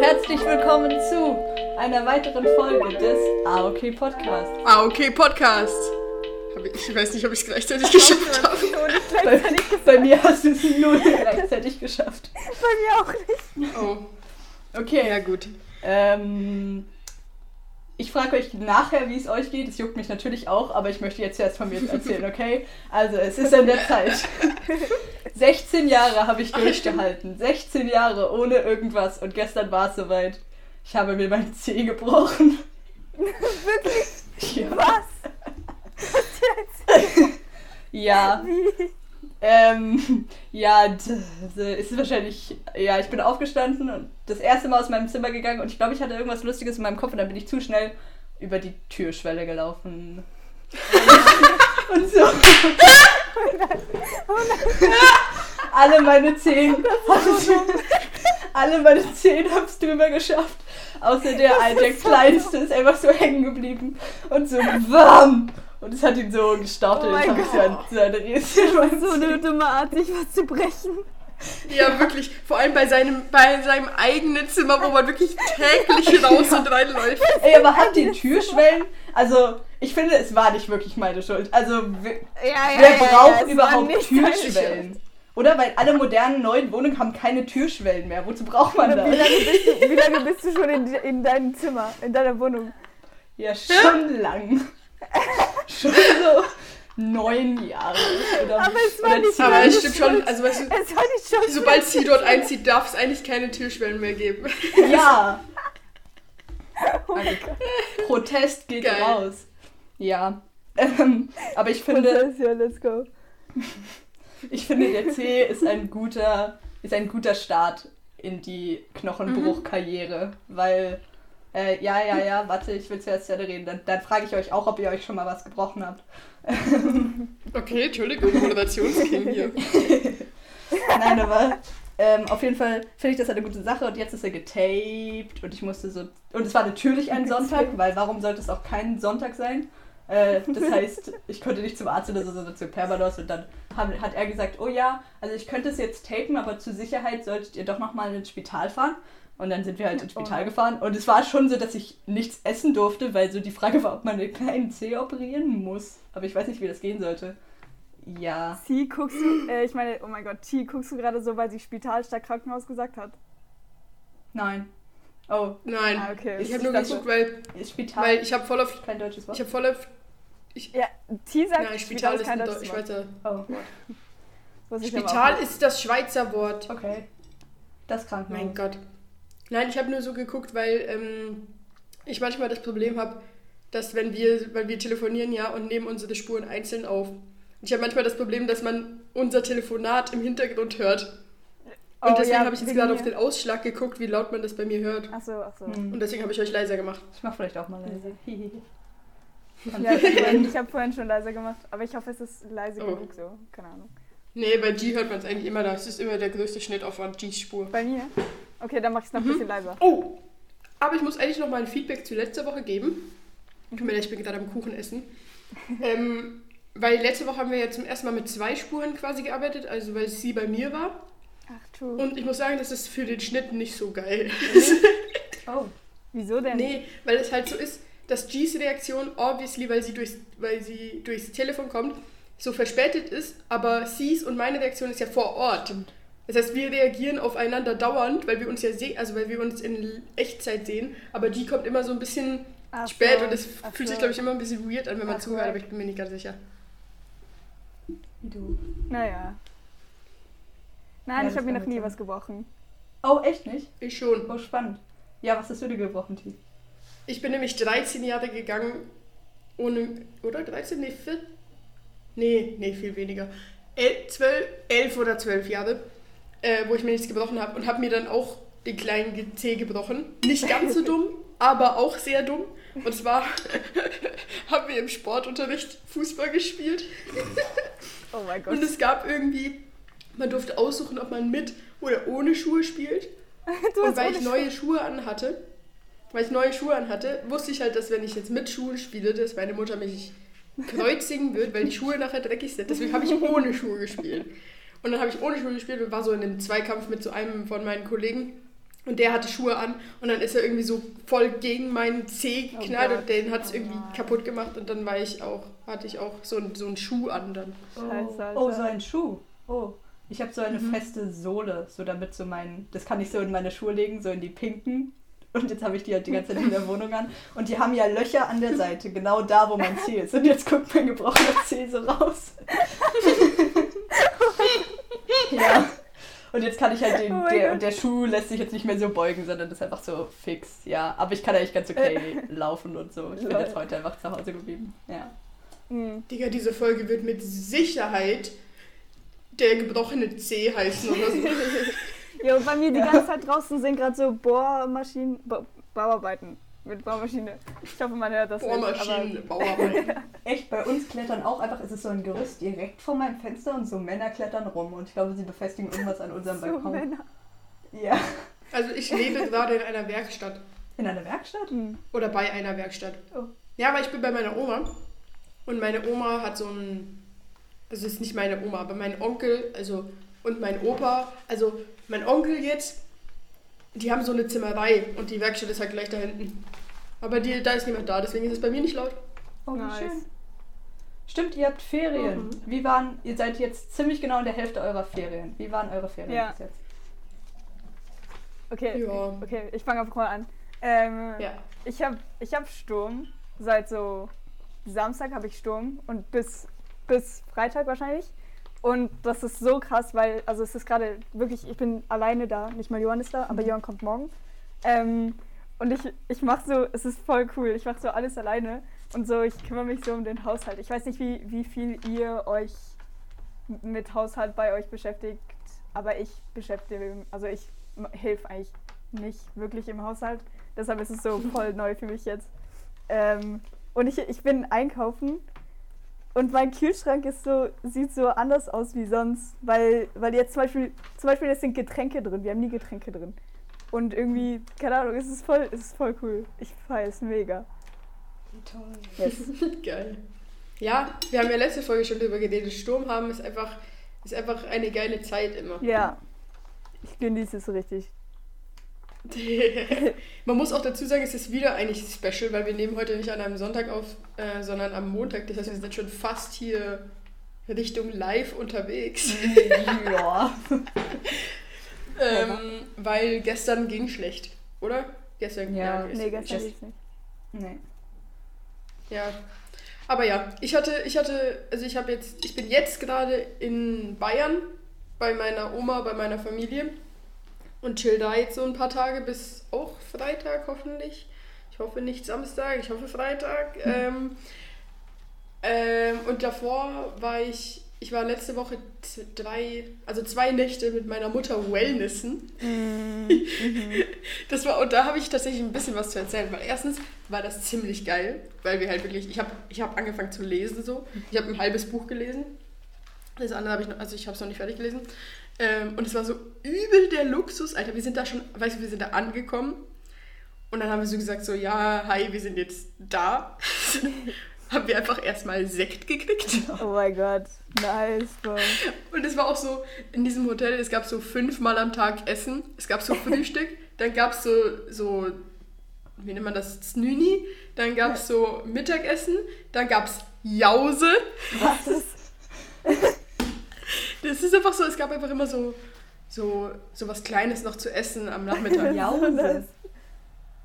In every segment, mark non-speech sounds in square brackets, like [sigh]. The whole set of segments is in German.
Herzlich willkommen zu einer weiteren Folge des AOK Podcast. Ah, okay, Podcast. Ich, ich weiß nicht, ob ich es gleichzeitig geschafft [laughs] habe. Bei, bei mir hast du es null gleichzeitig geschafft. Bei mir auch nicht. Oh, Okay, ja gut. ähm, ich frage euch nachher, wie es euch geht. Es juckt mich natürlich auch, aber ich möchte jetzt erst von mir erzählen, [laughs] okay? Also, es ist an der Zeit. [laughs] 16 Jahre habe ich durchgehalten. 16 Jahre ohne irgendwas. Und gestern war es soweit. Ich habe mir mein Zeh gebrochen. Wirklich? [laughs] Ja. Was? Ja. Wie? Ähm, [laughs] ja, ist wahrscheinlich, ja, ich bin aufgestanden und das erste Mal aus meinem Zimmer gegangen und ich glaube, ich hatte irgendwas Lustiges in meinem Kopf und dann bin ich zu schnell über die Türschwelle gelaufen. [laughs] und so. [laughs] Alle meine Zehen haben's- alle meine Zehen haben es drüber geschafft. Außer der, ein- der kleinste ist einfach so hängen geblieben. Und so warm. Und es hat ihn so gestaucht Oh mein habe ich so ein, so ein Riesen So eine dumme Art, sich was zu brechen. Ja, wirklich. Vor allem bei seinem, bei seinem eigenen Zimmer, wo man wirklich täglich raus und reinläuft. Ey, aber hat die Türschwellen? Also, ich finde, es war nicht wirklich meine Schuld. Also, wer, Ja, ja, wer ja, braucht überhaupt Türschwellen? Oder? Weil alle modernen neuen Wohnungen haben keine Türschwellen mehr. Wozu braucht man Schuld. Wie das? lange bist du, wie lange bist du schon in, in deinem Zimmer, in deiner Wohnung? Ja, schon lang. Schon so neun Jahre. Oder, Aber es war nicht. Aber es stimmt schon, also weißt du, Es war nicht schon sobald sie dort einzieht, darf es eigentlich keine Türschwellen mehr geben. Ja, [laughs] Oh mein Gott. Protest geht Geil. raus. Ja. Ähm, aber ich finde, ja, let's go. Ich finde, der C ist ein guter, ist ein guter Start in die Knochenbruchkarriere, weil, äh, ja, ja, ja, warte, ich will zuerst ja reden. Dann, dann frage ich euch auch, ob ihr euch schon mal was gebrochen habt. [laughs] Okay, Entschuldigung, Moderationsking hier. [laughs] Nein, aber ähm, auf jeden Fall finde ich das eine gute Sache und jetzt ist er getaped und ich musste so. Und es war natürlich ein Sonntag, weil warum sollte es auch kein Sonntag sein? Äh, das heißt, ich konnte nicht zum Arzt oder so, sondern zu Perbados und dann haben, hat er gesagt, oh ja, also ich könnte es jetzt tapen, aber zur Sicherheit solltet ihr doch nochmal ins Spital fahren. Und dann sind wir halt [laughs] ins Spital Oh. gefahren und es war schon so, dass ich nichts essen durfte, weil so die Frage war, ob man einen kleinen Zeh operieren muss. Aber ich weiß nicht, wie das gehen sollte. Ja. T, guckst du, äh, ich meine, oh mein Gott, T, guckst du gerade so, weil sie Spital statt Krankenhaus gesagt hat? Nein. Oh, Nein, Ah, okay. ich habe nur geguckt, weil, Spital weil ich habe voll auf, kein deutsches Wort? ich habe voll auf, Ja, T sagt, nein, Spital ist ein deutsches Deu- Wort. Oh, ich aber Spital ist das Schweizer Wort. okay. Das Krankenhaus. Mein Gott. Nein, ich habe nur so geguckt, weil ähm, ich manchmal das Problem habe, dass wenn wir, weil wir telefonieren ja und nehmen unsere Spuren einzeln auf. Und ich habe manchmal das Problem, dass man unser Telefonat im Hintergrund hört. Und Oh, deswegen ja, habe ich jetzt gerade auf den Ausschlag geguckt, wie laut man das bei mir hört. Achso, achso. Hm. Und deswegen habe ich euch leiser gemacht. Ich mach vielleicht auch mal leise. [laughs] Ja, ich habe vorhin, ich hab vorhin schon leiser gemacht, aber ich hoffe, es ist leise Oh. genug so. Keine Ahnung. Nee, bei G hört man es eigentlich immer, das ist immer der größte Schnittaufwand, Gs Spur. Bei mir? Okay, dann mach ich es noch ein bisschen leiser. Oh, aber ich muss eigentlich noch mal ein Feedback zu letzter Woche geben. Tut mir leid, ich bin gerade am Kuchen essen. [laughs] ähm, weil letzte Woche haben wir ja zum ersten Mal mit zwei Spuren quasi gearbeitet, also weil sie bei mir war. Ach, true. Und ich muss sagen, das ist für den Schnitt nicht so geil. [laughs] Oh. Wieso denn? nee, weil es halt so ist, dass Gs Reaktion, obviously, weil sie, durchs, weil sie durchs Telefon kommt, so verspätet ist, aber Cs und meine Reaktion ist ja vor Ort. Das heißt, wir reagieren aufeinander dauernd, weil wir uns ja sehen, also weil wir uns in Echtzeit sehen, aber die kommt immer so ein bisschen Ach spät so. und das Ach fühlt sich, glaube ich, immer ein bisschen weird an, wenn man Ach, zuhört, aber ich bin mir nicht ganz sicher. Wie du. Naja. Nein, Ja, ich habe mir noch nie gut was gebrochen. Oh, echt nicht? Ich schon. Oh, spannend. Ja, was hast du dir gebrochen, T? Ich bin nämlich 13 Jahre gegangen ohne, oder 13? Nee, 4? Nee, nee, viel weniger. El, 12, 11 oder 12 Jahre, äh, wo ich mir nichts gebrochen habe und habe mir dann auch den kleinen Zeh gebrochen. Nicht ganz so dumm, aber auch sehr dumm. Und zwar [laughs] haben wir im Sportunterricht Fußball gespielt Oh mein Gott. und es gab irgendwie, man durfte aussuchen, ob man mit oder ohne Schuhe spielt. [laughs] Und weil ich neue Schuhe anhatte, weil ich neue Schuhe anhatte, wusste ich halt, dass wenn ich jetzt mit Schuhen spiele, dass meine Mutter mich kreuzigen wird, weil die Schuhe nachher dreckig sind. Deswegen habe ich ohne Schuhe gespielt. Und dann habe ich ohne Schuhe gespielt und war so in einem Zweikampf mit so einem von meinen Kollegen. Und der hatte Schuhe an und dann ist er irgendwie so voll gegen meinen Zeh Oh geknallt Gott. und den hat es Oh irgendwie nein. kaputt gemacht und dann war ich auch, hatte ich auch so, ein- so einen Schuh an dann. Scheiße, Alter. Oh, so ein Schuh. Oh. Ich habe so eine feste Sohle, so damit so mein, das kann ich so in meine Schuhe legen, so in die pinken. Und jetzt habe ich die halt die ganze Zeit in der Wohnung an. Und die haben ja Löcher an der Seite, genau da, wo mein Zeh ist. Und jetzt guckt mein gebrochener Zeh so raus. [laughs] [laughs] ja. Und jetzt kann ich halt den, Oh der, und der Schuh lässt sich jetzt nicht mehr so beugen, sondern ist einfach so fix. Ja, aber ich kann eigentlich ganz okay laufen und so. Ich bin jetzt heute einfach zu Hause geblieben. Ja. Hm. Digga, diese Folge wird mit Sicherheit der gebrochene Zeh heißen oder so. [laughs] Jo, bei mir die ganze Zeit draußen sind gerade so Bohrmaschinen, Ba- Bauarbeiten mit Bohrmaschine. Ich hoffe, man hört das Bohrmaschinen. Bauarbeiten. [laughs] Echt, bei uns klettern auch einfach, es ist so ein Gerüst direkt vor meinem Fenster und so Männer klettern rum und ich glaube, sie befestigen irgendwas an unserem so Balkon. Männer. Ja. Also ich lebe gerade in einer Werkstatt. In einer Werkstatt? Hm. Oder bei einer Werkstatt. Oh. Ja, aber ich bin bei meiner Oma. Und meine Oma hat so ein. Also es ist nicht meine Oma, aber mein Onkel, also und mein Opa, also mein Onkel jetzt, die haben so eine Zimmerei und die Werkstatt ist halt gleich da hinten. Aber die, da ist niemand da, deswegen ist es bei mir nicht laut. Oh, wie Nice. schön. Stimmt, ihr habt Ferien. Mhm. Wie waren, ihr seid jetzt ziemlich genau in der Hälfte eurer Ferien. Wie waren eure Ferien Ja. bis jetzt? Okay, Ja. okay, ich fange einfach mal an. Ähm, Ja. Ich habe ich hab Sturm. Seit so Samstag habe ich Sturm und bis, bis Freitag wahrscheinlich. Und das ist so krass, weil, also es ist gerade wirklich, ich bin alleine da, nicht mal Johann ist da, aber Johann kommt morgen. Ähm, und ich, ich mache so, es ist voll cool, ich mache so alles alleine und so, ich kümmere mich so um den Haushalt. Ich weiß nicht, wie, wie viel ihr euch mit Haushalt bei euch beschäftigt, aber ich beschäftige, also ich helfe eigentlich nicht wirklich im Haushalt. Deshalb ist es so voll [laughs] neu für mich jetzt. Ähm, und ich, ich bin einkaufen und mein Kühlschrank ist so, sieht so anders aus wie sonst, weil, weil jetzt zum Beispiel, zum Beispiel es sind Getränke drin, wir haben nie Getränke drin. Und irgendwie, keine Ahnung, es ist voll, es ist voll cool. Ich feiere es mega. Toll. Yes. [laughs] Geil. Ja, wir haben ja letzte Folge schon darüber geredet. Sturm haben ist einfach, ist einfach eine geile Zeit immer. Ja. Ich genieße es richtig. [laughs] Man muss auch dazu sagen, es ist wieder eigentlich special, weil wir nehmen heute nicht an einem Sonntag auf, äh, sondern am Montag. Das heißt, wir sind schon fast hier Richtung live unterwegs. [laughs] ja. [laughs] ähm, weil gestern ging schlecht, oder? Gestern Ja. gestern Nee, gestern ging nicht. Nee. Ja. Aber ja, ich hatte, ich hatte, also ich habe jetzt, ich bin jetzt gerade in Bayern bei meiner Oma, bei meiner Familie und chill da jetzt so ein paar Tage bis auch Freitag hoffentlich. Ich hoffe nicht Samstag, ich hoffe Freitag. Ähm, ähm, und davor war ich, ich war letzte Woche drei, also zwei Nächte mit meiner Mutter Wellnessen. [laughs] Das war, und da habe ich tatsächlich ein bisschen was zu erzählen, weil erstens war das ziemlich geil, weil wir halt wirklich, ich habe ich hab angefangen zu lesen so. Ich habe ein halbes Buch gelesen. Das andere habe ich noch, also ich habe es noch nicht fertig gelesen. Ähm, und es war so übel der Luxus, Alter. Wir sind da schon, weißt du, wir sind da angekommen. Und dann haben wir so gesagt, so, ja, hi, wir sind jetzt da. [laughs] haben wir einfach erstmal Sekt gekriegt. Oh mein Gott. Nice, Bro. Und es war auch so, in diesem Hotel, es gab so fünfmal am Tag Essen. Es gab so [laughs] Frühstück, dann gab es so, so, wie nennt man das, Znüni. Dann gab es so Mittagessen, dann gab es Jause. Was ist? [laughs] Das ist einfach so, es gab einfach immer so, so, so was Kleines noch zu essen am Nachmittag. [laughs] Jause.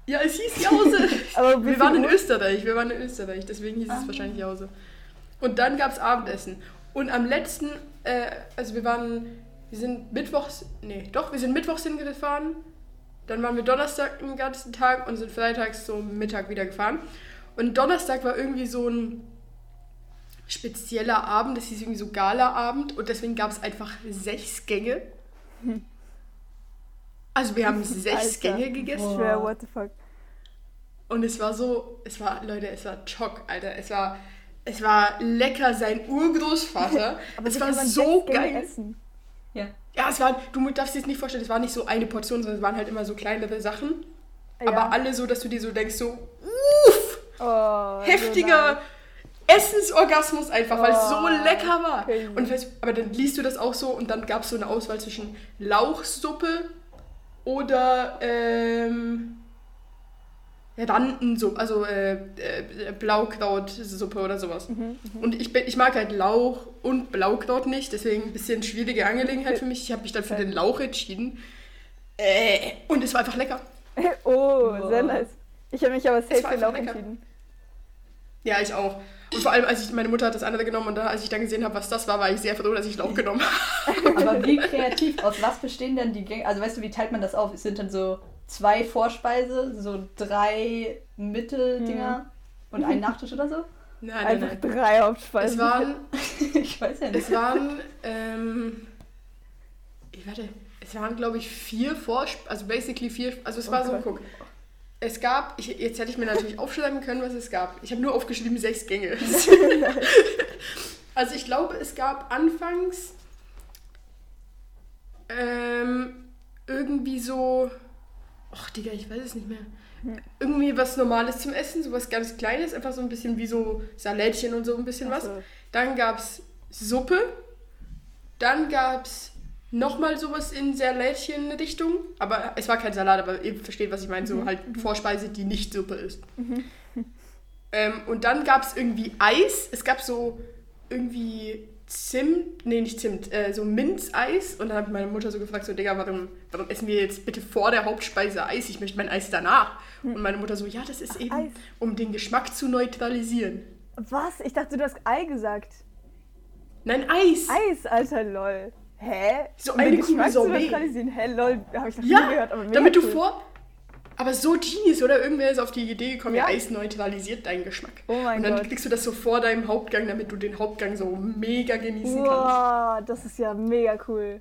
Ja, es hieß Jause. [laughs] Aber Wir waren in? Österreich, wir waren in Österreich, deswegen hieß es Ah. wahrscheinlich Jause. Und dann gab es Abendessen. Und am letzten, äh, also wir waren, wir sind mittwochs, nee, doch, wir sind mittwochs hingefahren. Dann waren wir Donnerstag den ganzen Tag und sind freitags so Mittag wieder gefahren. Und Donnerstag war irgendwie so ein spezieller Abend, das hieß irgendwie so Gala-Abend und deswegen gab es einfach sechs Gänge. Also wir haben sechs Alter. Gänge gegessen. Schwör, what the fuck. Und es war so, es war, Leute, es war Schock, Alter. Es war, es war lecker, sein Urgroßvater. [laughs] Aber es war so geil. Essen? Ja. Ja, es war, du darfst dir das nicht vorstellen, es war nicht so eine Portion, sondern es waren halt immer so kleinere Sachen. Ja. aber alle so, dass du dir so denkst, so, uff, Oh, heftiger Essensorgasmus einfach, weil es so Oh, lecker war. okay. Und weißt, aber dann liest du das auch so und dann gab es so eine Auswahl zwischen Lauchsuppe oder ähm, Randensuppe, also äh, äh, Blaukrautsuppe oder sowas. Mhm, Und ich, ich mag halt Lauch und Blaukraut nicht, deswegen ein bisschen schwierige Angelegenheit für mich. Ich habe mich dann für den Lauch entschieden. Äh, und es war einfach lecker. Mhm. [laughs] Oh, sehr nice. Ich habe mich aber safe für Lauch lecker. entschieden. Ja, ich auch. Und vor allem, als ich, meine Mutter hat das andere genommen und dann, als ich dann gesehen habe, was das war, war ich sehr froh, dass ich Lauch genommen habe. Aber wie [laughs] kreativ, aus was bestehen denn die Gänge? Also weißt du, wie teilt man das auf? Es sind dann so zwei Vorspeise, so drei Mitteldinger und ein Nachtisch oder so? Nein, nein, Einfach nein. drei Hauptspeisen. Es waren, [laughs] ich weiß ja nicht. es waren, ähm, ich warte, es waren, glaube ich, vier Vorspeisen, also basically vier, also es Oh war so, guck, es gab, ich, jetzt hätte ich mir natürlich aufschreiben können, was es gab. Ich habe nur aufgeschrieben, sechs Gänge. [laughs] [laughs] also ich glaube, es gab anfangs ähm, irgendwie so, ach Digga, ich weiß es nicht mehr. Irgendwie was Normales zum Essen, sowas ganz Kleines, einfach so ein bisschen wie so Salätchen und so ein bisschen was. So. Dann gab es Suppe. Dann gab es nochmal sowas in Salätchen-Richtung. Aber es war kein Salat, aber ihr versteht, was ich meine. So halt Vorspeise, die nicht Suppe ist. Ähm, und dann gab es irgendwie Eis. Es gab so irgendwie Zimt, nee, nicht Zimt, äh, so Minzeis. Und dann hat meine Mutter so gefragt, so, Digga, warum, warum essen wir jetzt bitte vor der Hauptspeise Eis? Ich möchte mein Eis danach. Und meine Mutter so, ja, das ist eben, Eis. um den Geschmack zu neutralisieren. Was? Ich dachte, du hast Ei gesagt. Nein, Eis. Eis, alter lol. Hä? So eine Kugel? Hä, lol, habe ich noch Ja, nie gehört. Aber damit du cool. vor... Aber so genius, oder? Irgendwer ist auf die Idee gekommen, ja. Eis neutralisiert deinen Geschmack. Oh mein Und dann Gott. kriegst du das so vor deinem Hauptgang, damit du den Hauptgang so mega genießen kannst. Wow, das ist ja mega cool.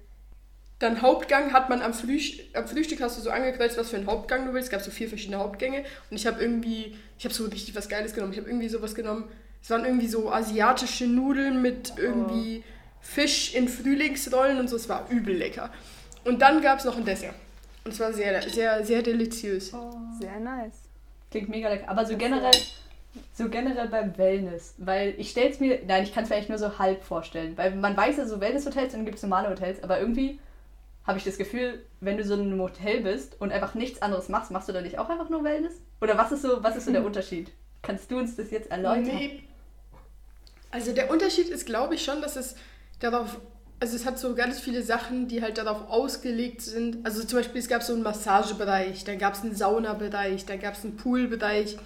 Dann Hauptgang hat man am, Frühstück, am Frühstück hast du so angekreuzt, was für einen Hauptgang du willst. Es gab so vier verschiedene Hauptgänge. Und ich habe irgendwie, ich habe so richtig was Geiles genommen. Ich habe irgendwie sowas genommen. Es waren irgendwie so asiatische Nudeln mit irgendwie Fisch in Frühlingsrollen und so. Es war übel lecker. Und dann gab es noch ein Dessert. Und es war sehr, sehr, sehr deliziös. Sehr nice. Klingt mega lecker. Aber so generell, so generell beim Wellness, weil ich stelle es mir, nein, ich kann es mir eigentlich nur so halb vorstellen, weil man weiß ja so Wellness-Hotels und dann gibt es normale Hotels, aber irgendwie habe ich das Gefühl, wenn du so in einem Hotel bist und einfach nichts anderes machst, machst du da nicht auch einfach nur Wellness? Oder was ist so, was ist so der [laughs] Unterschied? Kannst du uns das jetzt erläutern? Nee. Also der Unterschied ist, glaube ich, schon, dass es darauf, also es hat so ganz viele Sachen, die halt darauf ausgelegt sind. Also zum Beispiel, es gab so einen Massagebereich, dann gab es einen Saunabereich, dann gab es einen Poolbereich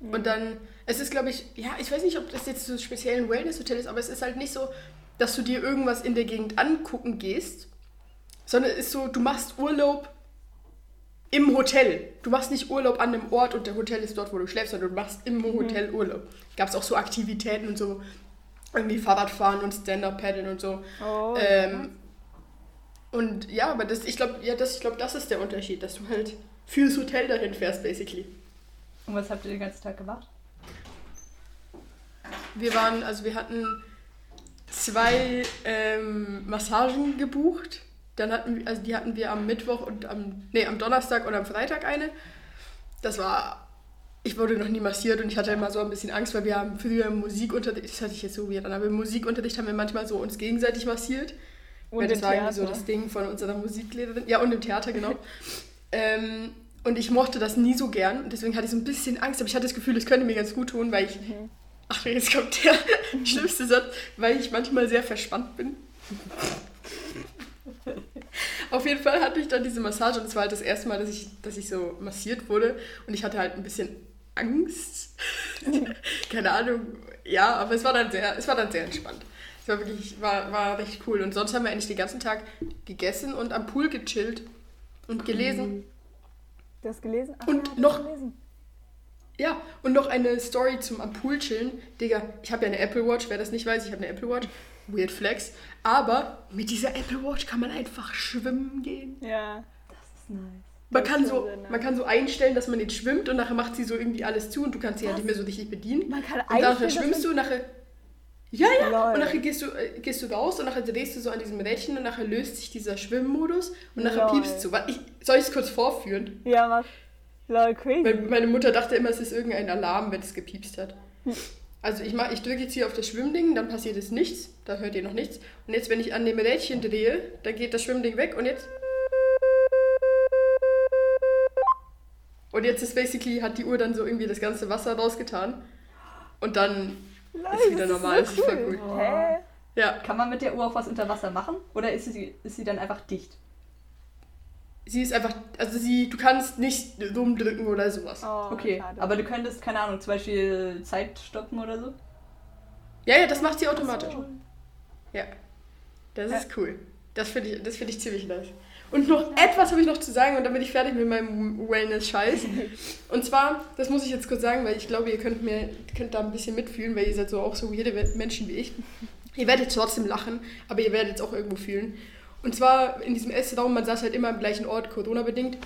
und dann, es ist, glaube ich, ja, ich weiß nicht, ob das jetzt so speziell ein Wellness-Hotel ist, aber es ist halt nicht so, dass du dir irgendwas in der Gegend angucken gehst, sondern es ist so, du machst Urlaub im Hotel. Du machst nicht Urlaub an einem Ort und der Hotel ist dort, wo du schläfst, sondern du machst im Hotel Urlaub. Gab es auch so Aktivitäten und so, irgendwie Fahrradfahren und Stand-Up-Paddeln und so. Oh, Ähm, und ja, aber das, ich glaube, ja, das, ich glaub, das ist der Unterschied, dass du halt fürs Hotel dahin fährst, basically. Und was habt ihr den ganzen Tag gemacht? Wir waren, also wir hatten zwei ähm, Massagen gebucht. Dann hatten wir, also die hatten wir am Mittwoch und am, nee, am Donnerstag und am Freitag eine. Das war, ich wurde noch nie massiert und ich hatte immer so ein bisschen Angst, weil wir haben früher im Musikunterricht, das hört sich jetzt so weird an, aber im Musikunterricht haben wir manchmal so uns gegenseitig massiert. Und Weil das war irgendwie so Theater. das Ding von unserer Musiklehrerin. Ja, und im Theater, genau. [laughs] ähm, und ich mochte das nie so gern. Deswegen hatte ich so ein bisschen Angst. Aber ich hatte das Gefühl, es könnte mir ganz gut tun, weil ich. Mhm. Ach, jetzt kommt der [laughs] schlimmste Satz, weil ich manchmal sehr verspannt bin. [laughs] Auf jeden Fall hatte ich dann diese Massage und es war halt das erste Mal, dass ich, dass ich so massiert wurde. Und ich hatte halt ein bisschen Angst. [laughs] Keine Ahnung. Ja, aber es war dann sehr, es war dann sehr entspannt. Es war wirklich, war, war recht cool. Und sonst haben wir eigentlich den ganzen Tag gegessen und am Pool gechillt und gelesen. Du hast gelesen? Ach, Und noch- gelesen. Ja, und noch eine Story zum am Pool chillen. Digga, ich habe ja eine Apple Watch, wer das nicht weiß, ich habe eine Apple Watch. Weird Flex. Aber mit dieser Apple Watch kann man einfach schwimmen gehen. Ja. Das ist nice. Man kann, so, nice. man kann so einstellen, dass man jetzt schwimmt und nachher macht sie so irgendwie alles zu und du kannst sie halt nicht mehr so richtig bedienen. Man kann Und nachher schwimmst du, nachher. Ja, ja. Lol. Und nachher gehst du, äh, gehst du raus und nachher drehst du so an diesem Rädchen und nachher löst sich dieser Schwimmmodus und nachher Lol. piepst du. Ich, soll ich es kurz vorführen? Ja, mach. Lol, crazy. Weil meine Mutter dachte immer, es ist irgendein Alarm, wenn es gepiepst hat. Also ich, mach- ich drücke jetzt hier auf das Schwimmding, dann passiert es nichts. Da hört ihr noch nichts. Und jetzt, wenn ich an dem Rädchen drehe, dann geht das Schwimmding weg und jetzt... Und jetzt ist basically, hat die Uhr dann so irgendwie das ganze Wasser rausgetan. Und dann Lol, ist wieder normal. So Das ist voll cool. cool. Hä? Ja, Kann man mit der Uhr auch was unter Wasser machen? Oder ist sie, ist sie dann einfach dicht? sie ist einfach... Also sie, du kannst nicht rumdrücken oder sowas. Oh, Okay, schade. aber du könntest, keine Ahnung, zum Beispiel Zeit stoppen oder so? Ja, ja, das macht sie automatisch. So. Ja, das Ja. ist cool. Das finde ich, das find ich ziemlich nice. Und noch etwas habe ich noch zu sagen und dann bin ich fertig mit meinem Wellness-Scheiß. Und zwar, das muss ich jetzt kurz sagen, weil ich glaube, ihr könnt, mir, könnt da ein bisschen mitfühlen, weil ihr seid so auch so weirde Menschen wie ich. Ihr werdet trotzdem lachen, aber ihr werdet es auch irgendwo fühlen. Und zwar in diesem Essraum, man saß halt immer am gleichen Ort, Corona-bedingt.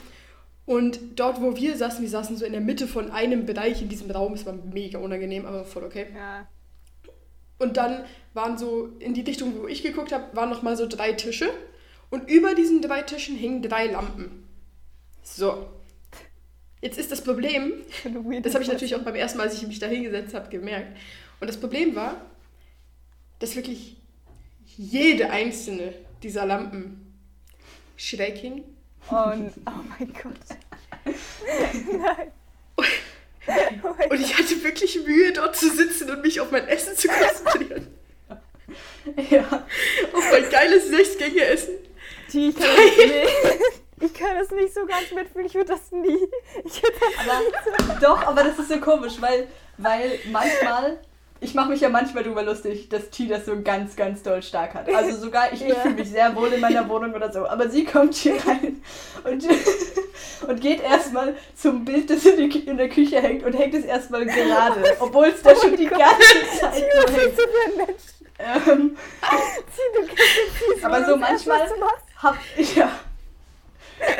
Und dort, wo wir saßen, wir saßen so in der Mitte von einem Bereich in diesem Raum. Es war mega unangenehm, aber voll okay. Ja. Und dann waren so, in die Richtung, wo ich geguckt habe, waren nochmal so drei Tische. Und über diesen drei Tischen hingen drei Lampen. So. Jetzt ist das Problem, das habe ich natürlich auch beim ersten Mal, als ich mich da hingesetzt habe, gemerkt. Und das Problem war, dass wirklich jede einzelne dieser Lampen schräg hing. Und, oh mein Gott. Nein. [laughs] Oh Und ich hatte wirklich Mühe, dort zu sitzen und mich auf mein Essen zu konzentrieren. Ja. auf mein geiles Sechsgänge-Essen. Gott. Ich kann, das, nee. ich kann das nicht so ganz mitfühlen. Ich würde das nie. Ich würd das Aber, doch, aber das ist so komisch, weil, weil manchmal, ich mache mich ja manchmal darüber lustig, dass T das so ganz, ganz doll stark hat. Also sogar ich, ich Ja. fühle mich sehr wohl in meiner Wohnung oder so. Aber sie kommt hier rein und, und geht erstmal zum Bild, das in, die, in der Küche hängt und hängt es erstmal gerade, obwohl es da schon die ganze Zeit so Was hängt. Ähm, nicht Aber so manchmal-. Hab ich ja.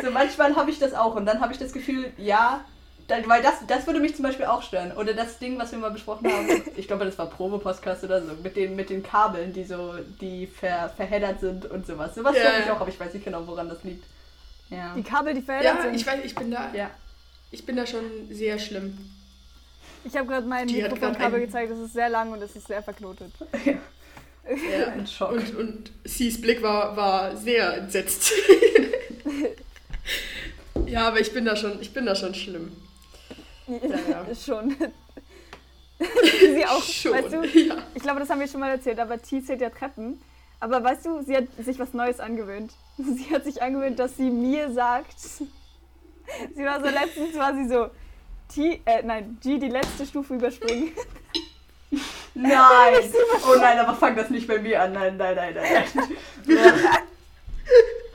So manchmal habe ich das auch und dann habe ich das Gefühl, ja, dann, weil das, das würde mich zum Beispiel auch stören. Oder das Ding, was wir mal besprochen haben, ich glaube, das war Probe-Podcast oder so, mit den, mit den Kabeln, die so, die ver, verheddert sind und sowas. Sowas Ja, stört mich ja. auch, aber ich weiß nicht genau, woran das liegt. Ja. Die Kabel, die verheddert Ja, sind. ich weiß, ich bin da. Ja. Ich bin da schon sehr schlimm. Ich habe gerade mein Mikrofonkabel gezeigt, es ist sehr lang und es ist sehr verknotet. Ja. Ein Schock. Und, und Cs Blick war, war sehr entsetzt. [laughs] ja, aber ich bin da schon, ich bin da schon schlimm. ja. [laughs] Schon. [laughs] sie auch, schon. weißt du, Ja. ich glaube, das haben wir schon mal erzählt, aber T zählt ja Treppen. Aber weißt du, sie hat sich was Neues angewöhnt. Sie hat sich angewöhnt, dass sie mir sagt, sie war so letztens, war sie so, T, äh, nein, G die letzte Stufe überspringen. Nein! Oh nein, aber fang das nicht bei mir an. Nein, nein, nein, nein. [laughs] nein.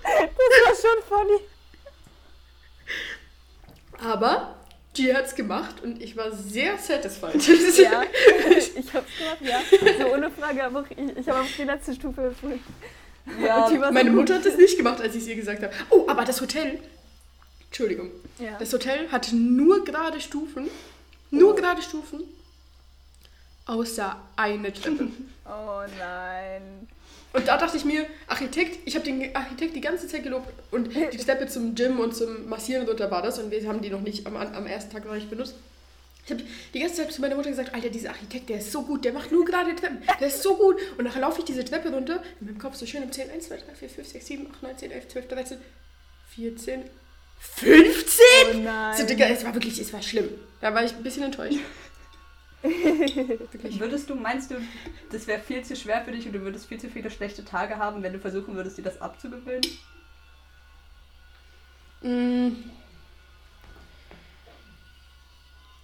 Das war schon funny. Aber G hat's gemacht und ich war sehr satisfied. Ja, [laughs] ich hab's gemacht, ja. So ohne Frage, aber ich, ich habe auch die letzte Stufe überspringen. Ja, Die so Meine gut. Mutter hat das nicht gemacht, als ich es ihr gesagt habe. Oh, aber das Hotel. Entschuldigung. Ja. Das Hotel hatte nur gerade Stufen. Nur gerade Stufen. Außer eine Treppe. [laughs] Oh nein. Und da dachte ich mir, Architekt, ich habe den Architekt die ganze Zeit gelobt und die Treppe zum Gym und zum Massieren runter war das und wir haben die noch nicht am, am ersten Tag noch nicht benutzt. Ich habe die ganze Zeit zu meiner Mutter gesagt, Alter, dieser Architekt, der ist so gut, der macht nur gerade Treppen, der ist so gut. Und nachher laufe ich diese Treppe runter, in meinem Kopf so schön im 10, 1, 2, 3, 4, 5, 6, 7, 8, 9, 10, 11, 12, 13, 14, 15? Oh nein. So, Digga, es war wirklich, es war schlimm. Da war ich ein bisschen enttäuscht. Würdest du, meinst du, das wäre viel zu schwer für dich und du würdest viel zu viele schlechte Tage haben, wenn du versuchen würdest, dir das abzugewöhnen? Mm.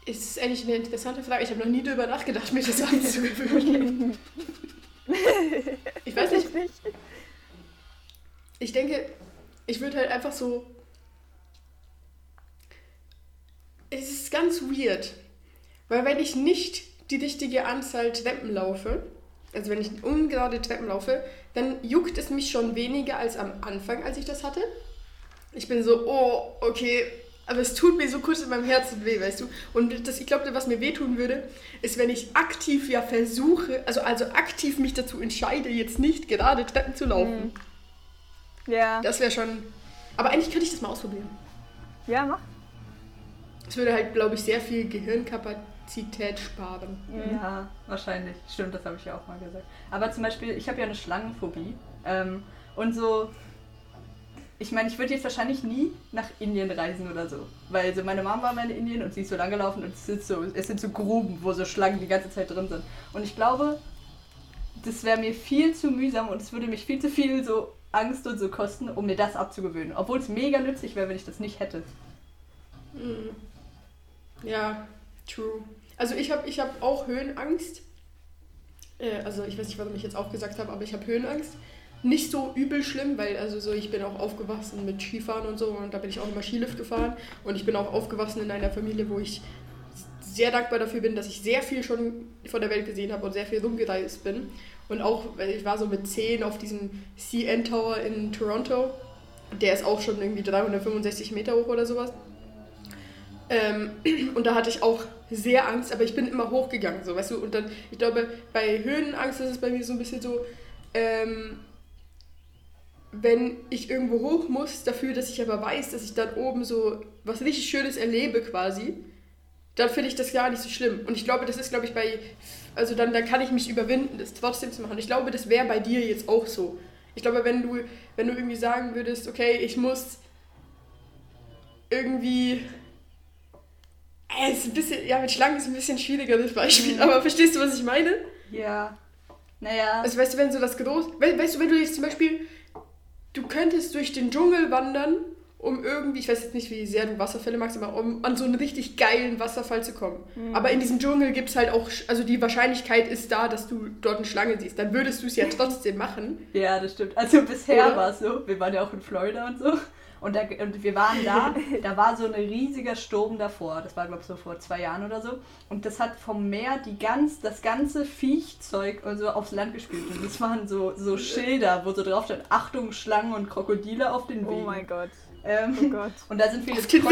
Es ist eigentlich eine interessante Frage. Ich habe noch nie darüber nachgedacht, mir das anzugewöhnen. [laughs] Ich weiß nicht. ich denke, ich würde halt einfach so. Es ist ganz weird. Weil wenn ich nicht die richtige Anzahl Treppen laufe, also wenn ich ungerade Treppen laufe, dann juckt es mich schon weniger als am Anfang, als ich das hatte. Ich bin so, oh, okay, aber es tut mir so kurz in meinem Herzen weh, weißt du? Und das, ich glaube, was mir wehtun würde, ist, wenn ich aktiv ja versuche, also, also aktiv mich dazu entscheide, jetzt nicht gerade Treppen zu laufen. Ja. Das wäre schon. Aber eigentlich könnte ich das mal ausprobieren. Ja, mach. Es würde halt, glaube ich, sehr viel Gehirnkapazität sparen. Ja, wahrscheinlich. Stimmt, das habe ich ja auch mal gesagt. Aber zum Beispiel, ich habe ja eine Schlangenphobie. Ähm, und so, ich meine, ich würde jetzt wahrscheinlich nie nach Indien reisen oder so. Weil so meine Mama war mal in Indien und sie ist so lang gelaufen und es sind so, es sind so Gruben, wo so Schlangen die ganze Zeit drin sind. Und ich glaube, das wäre mir viel zu mühsam und es würde mich viel zu viel so Angst und so kosten, um mir das abzugewöhnen. Obwohl es mega nützlich wäre, wenn ich das nicht hätte. Mhm. Ja, true. Also ich habe ich hab auch Höhenangst. Äh, also ich weiß nicht, warum ich jetzt auch gesagt habe, aber ich habe Höhenangst. Nicht so übel schlimm, weil also so ich bin auch aufgewachsen mit Skifahren und so und da bin ich auch immer Skilift gefahren und ich bin auch aufgewachsen in einer Familie, wo ich sehr dankbar dafür bin, dass ich sehr viel schon von der Welt gesehen habe und sehr viel rumgereist bin. Und auch, ich war so mit 10 auf diesem CN Tower in Toronto. Der ist auch schon irgendwie 365 Meter hoch oder sowas. Ähm, [clears throat] und da hatte ich auch sehr Angst, aber ich bin immer hochgegangen, so, weißt du. Und dann, ich glaube, bei Höhenangst ist es bei mir so ein bisschen so, ähm, wenn ich irgendwo hoch muss, dafür, dass ich aber weiß, dass ich dann oben so was richtig Schönes erlebe quasi, dann finde ich das gar nicht so schlimm. Und ich glaube, das ist, glaube ich, bei, also dann, dann kann ich mich überwinden, das trotzdem zu machen. Ich glaube, das wäre bei dir jetzt auch so. Ich glaube, wenn du, wenn du irgendwie sagen würdest, okay, ich muss irgendwie äh, ist ein bisschen, ja, mit Schlangen ist ein bisschen schwieriger das Beispiel, Mhm. aber verstehst du, was ich meine? Ja. Naja. Also weißt du, wenn so das groß, we weißt du, wenn du jetzt zum Beispiel, du könntest durch den Dschungel wandern, um irgendwie, ich weiß jetzt nicht, wie sehr du Wasserfälle magst, aber um an so einen richtig geilen Wasserfall zu kommen. Aber in diesem Dschungel gibt es halt auch, also die Wahrscheinlichkeit ist da, dass du dort eine Schlange siehst. Dann würdest du es ja trotzdem machen. Ja, das stimmt. Also bisher war es so, wir waren ja auch in Florida und so. Und, da, und wir waren da, [laughs] da war so ein riesiger Sturm davor. Das war, glaube ich, so vor zwei Jahren oder so. Und das hat vom Meer die ganz, das ganze Viechzeug und so aufs Land gespült. Und das waren so, so Schilder, wo so drauf stand, Achtung, Schlangen und Krokodile auf den Oh Wegen. mein Gott. Ähm, Oh Gott. Und da sind wir Auf jetzt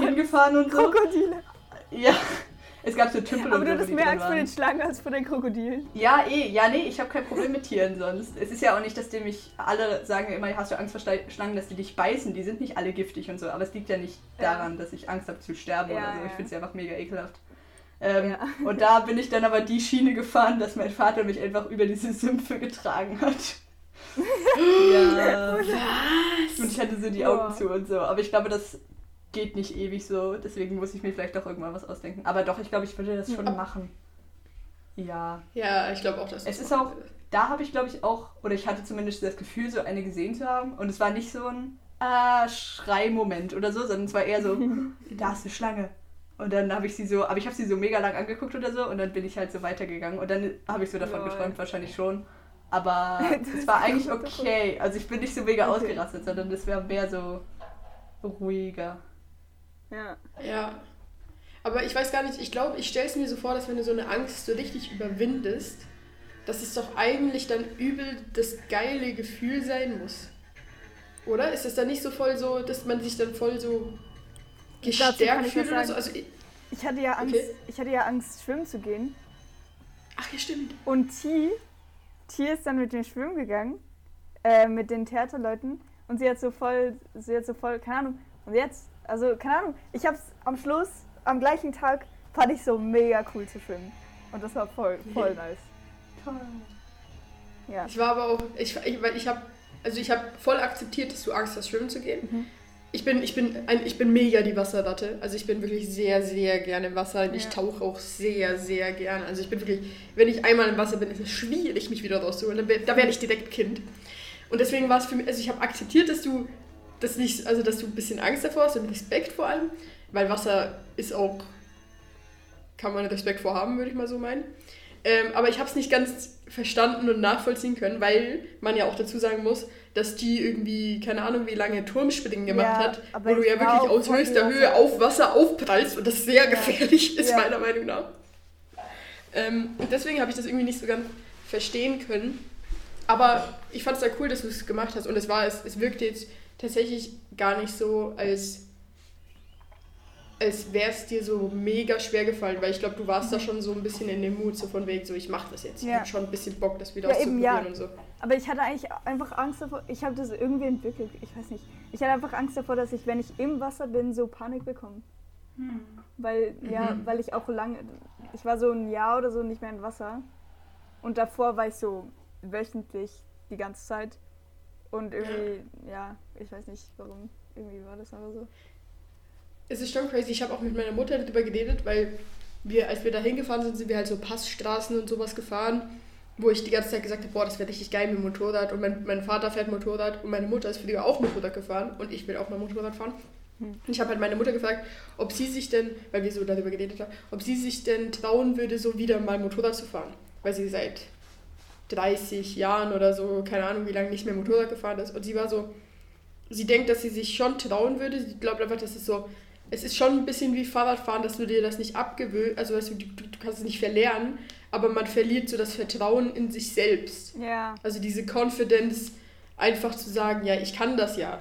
hingefahren und so. Krokodile. Ja, es gab so Tümpel Aber und du die mehr Angst vor den Schlangen als vor den Krokodilen. Ja, eh, ja, nee, ich habe kein Problem mit Tieren sonst. Es ist ja auch nicht, dass die mich, alle sagen immer, hast du Angst vor Schlangen, dass die dich beißen. Die sind nicht alle giftig und so, aber es liegt ja nicht Ja. daran, dass ich Angst habe zu sterben Ja, oder so. Ich ja. finde es einfach mega ekelhaft. Ähm, Ja. [laughs] Und da bin ich dann aber die Schiene gefahren, dass mein Vater mich einfach über diese Sümpfe getragen hat. [laughs] ja. Und ich hatte so die Augen Boah. zu und so. Aber ich glaube, das geht nicht ewig so. Deswegen muss ich mir vielleicht doch irgendwann was ausdenken. Aber doch, ich glaube, ich würde das schon Ja. machen. Ja. Ja, ich glaube auch, dass Es ist auch-. Da habe ich, glaube ich, auch, oder ich hatte zumindest das Gefühl, so eine gesehen zu haben. Und es war nicht so ein ah, Schreimoment oder so, sondern es war eher so, [laughs] da ist eine Schlange. Und dann habe ich sie so, aber ich habe sie so mega lang angeguckt oder so und dann bin ich halt so weitergegangen und dann habe ich so davon Lol. geträumt, wahrscheinlich schon. Aber [laughs] es war eigentlich okay. Also ich bin nicht so mega Okay. ausgerastet, sondern es wäre mehr so ruhiger. Ja. Ja. Aber ich weiß gar nicht, ich glaube, ich stelle es mir so vor, dass wenn du so eine Angst so richtig überwindest, dass es doch eigentlich dann übel das geile Gefühl sein muss. Oder? Ist das dann nicht so voll so, dass man sich dann voll so gestärkt fühlt oder so? Also, ich- Ich hatte ja Angst, Okay. ich hatte ja Angst, schwimmen zu gehen. ach ja, stimmt. Und T, T ist dann mit mir schwimmen gegangen, äh, mit den Theaterleuten. Und sie hat so voll, sie hat so voll, keine Ahnung. Und jetzt, also keine Ahnung, ich hab's am Schluss, am gleichen Tag, fand ich so mega cool zu schwimmen. Und das war voll, voll [laughs] nice. Toll. Ja. Ich war aber auch, ich, ich, weil ich habe, also ich habe voll akzeptiert, dass du Angst hast, schwimmen zu gehen. Mhm. Ich bin, ich bin, ein, ich bin mega die Wasserratte. Also ich bin wirklich sehr, sehr gerne im Wasser. Und Ich Ja. tauche auch sehr, sehr gerne. Also ich bin wirklich, wenn ich einmal im Wasser bin, ist es schwierig, mich wieder rauszuholen. Da werde ich direkt Kind. Und deswegen war es für mich, also ich habe akzeptiert, dass du das nicht, also dass du ein bisschen Angst davor hast und Respekt vor allem, weil Wasser ist auch, kann man Respekt vor haben, würde ich mal so meinen. Ähm, aber ich habe es nicht ganz verstanden und nachvollziehen können, weil man ja auch dazu sagen muss, dass die irgendwie, keine Ahnung, wie lange Turmspringen gemacht Ja, hat, wo du ja wirklich aus höchster Höhe Wasser- auf Wasser aufprallst und das sehr gefährlich ist, Ja. meiner Meinung nach. Ähm, deswegen habe ich das irgendwie nicht so ganz verstehen können. Aber ich fand es sehr cool, dass du es gemacht hast und es war, es, es wirkte jetzt tatsächlich gar nicht so, als, als wäre es dir so mega schwer gefallen, weil ich glaube, du warst da schon so ein bisschen in dem Mut, so von wegen, so ich mache das jetzt. Ich Ja. habe schon ein bisschen Bock, das wieder Ja, eben, auszuprobieren ja. und so. Aber ich hatte eigentlich einfach Angst davor, ich habe das irgendwie entwickelt, ich weiß nicht. Ich hatte einfach Angst davor, dass ich, wenn ich im Wasser bin, so Panik bekomme. Hm. Weil, ja, Mhm. weil ich auch lange, ich war so ein Jahr oder so nicht mehr in Wasser. Und davor war ich so wöchentlich die ganze Zeit. Und irgendwie, ja, ich weiß nicht warum. Irgendwie war das aber so. Es ist schon crazy. Ich habe auch mit meiner Mutter darüber geredet, weil wir, als wir da hingefahren sind, sind wir halt so Passstraßen und sowas gefahren, wo ich die ganze Zeit gesagt habe, boah, das wäre richtig geil mit dem Motorrad. Und mein, mein Vater fährt Motorrad und meine Mutter ist früher auch Motorrad gefahren und ich will auch mal Motorrad fahren. Hm. Und ich habe halt meine Mutter gefragt, ob sie sich denn, weil wir so darüber geredet haben, ob sie sich denn trauen würde, so wieder mal Motorrad zu fahren. Weil sie seit 30 Jahren oder so, keine Ahnung, wie lange nicht mehr Motorrad gefahren ist. Und sie war so, sie denkt, dass sie sich schon trauen würde. Sie glaubt einfach, dass es so, es ist schon ein bisschen wie Fahrradfahren, dass du dir das nicht abgewöhnst, also weißt du, du, du kannst es nicht verlernen, aber man verliert so das Vertrauen in sich selbst. Ja. Also diese Confidence, einfach zu sagen, ja, ich kann das ja.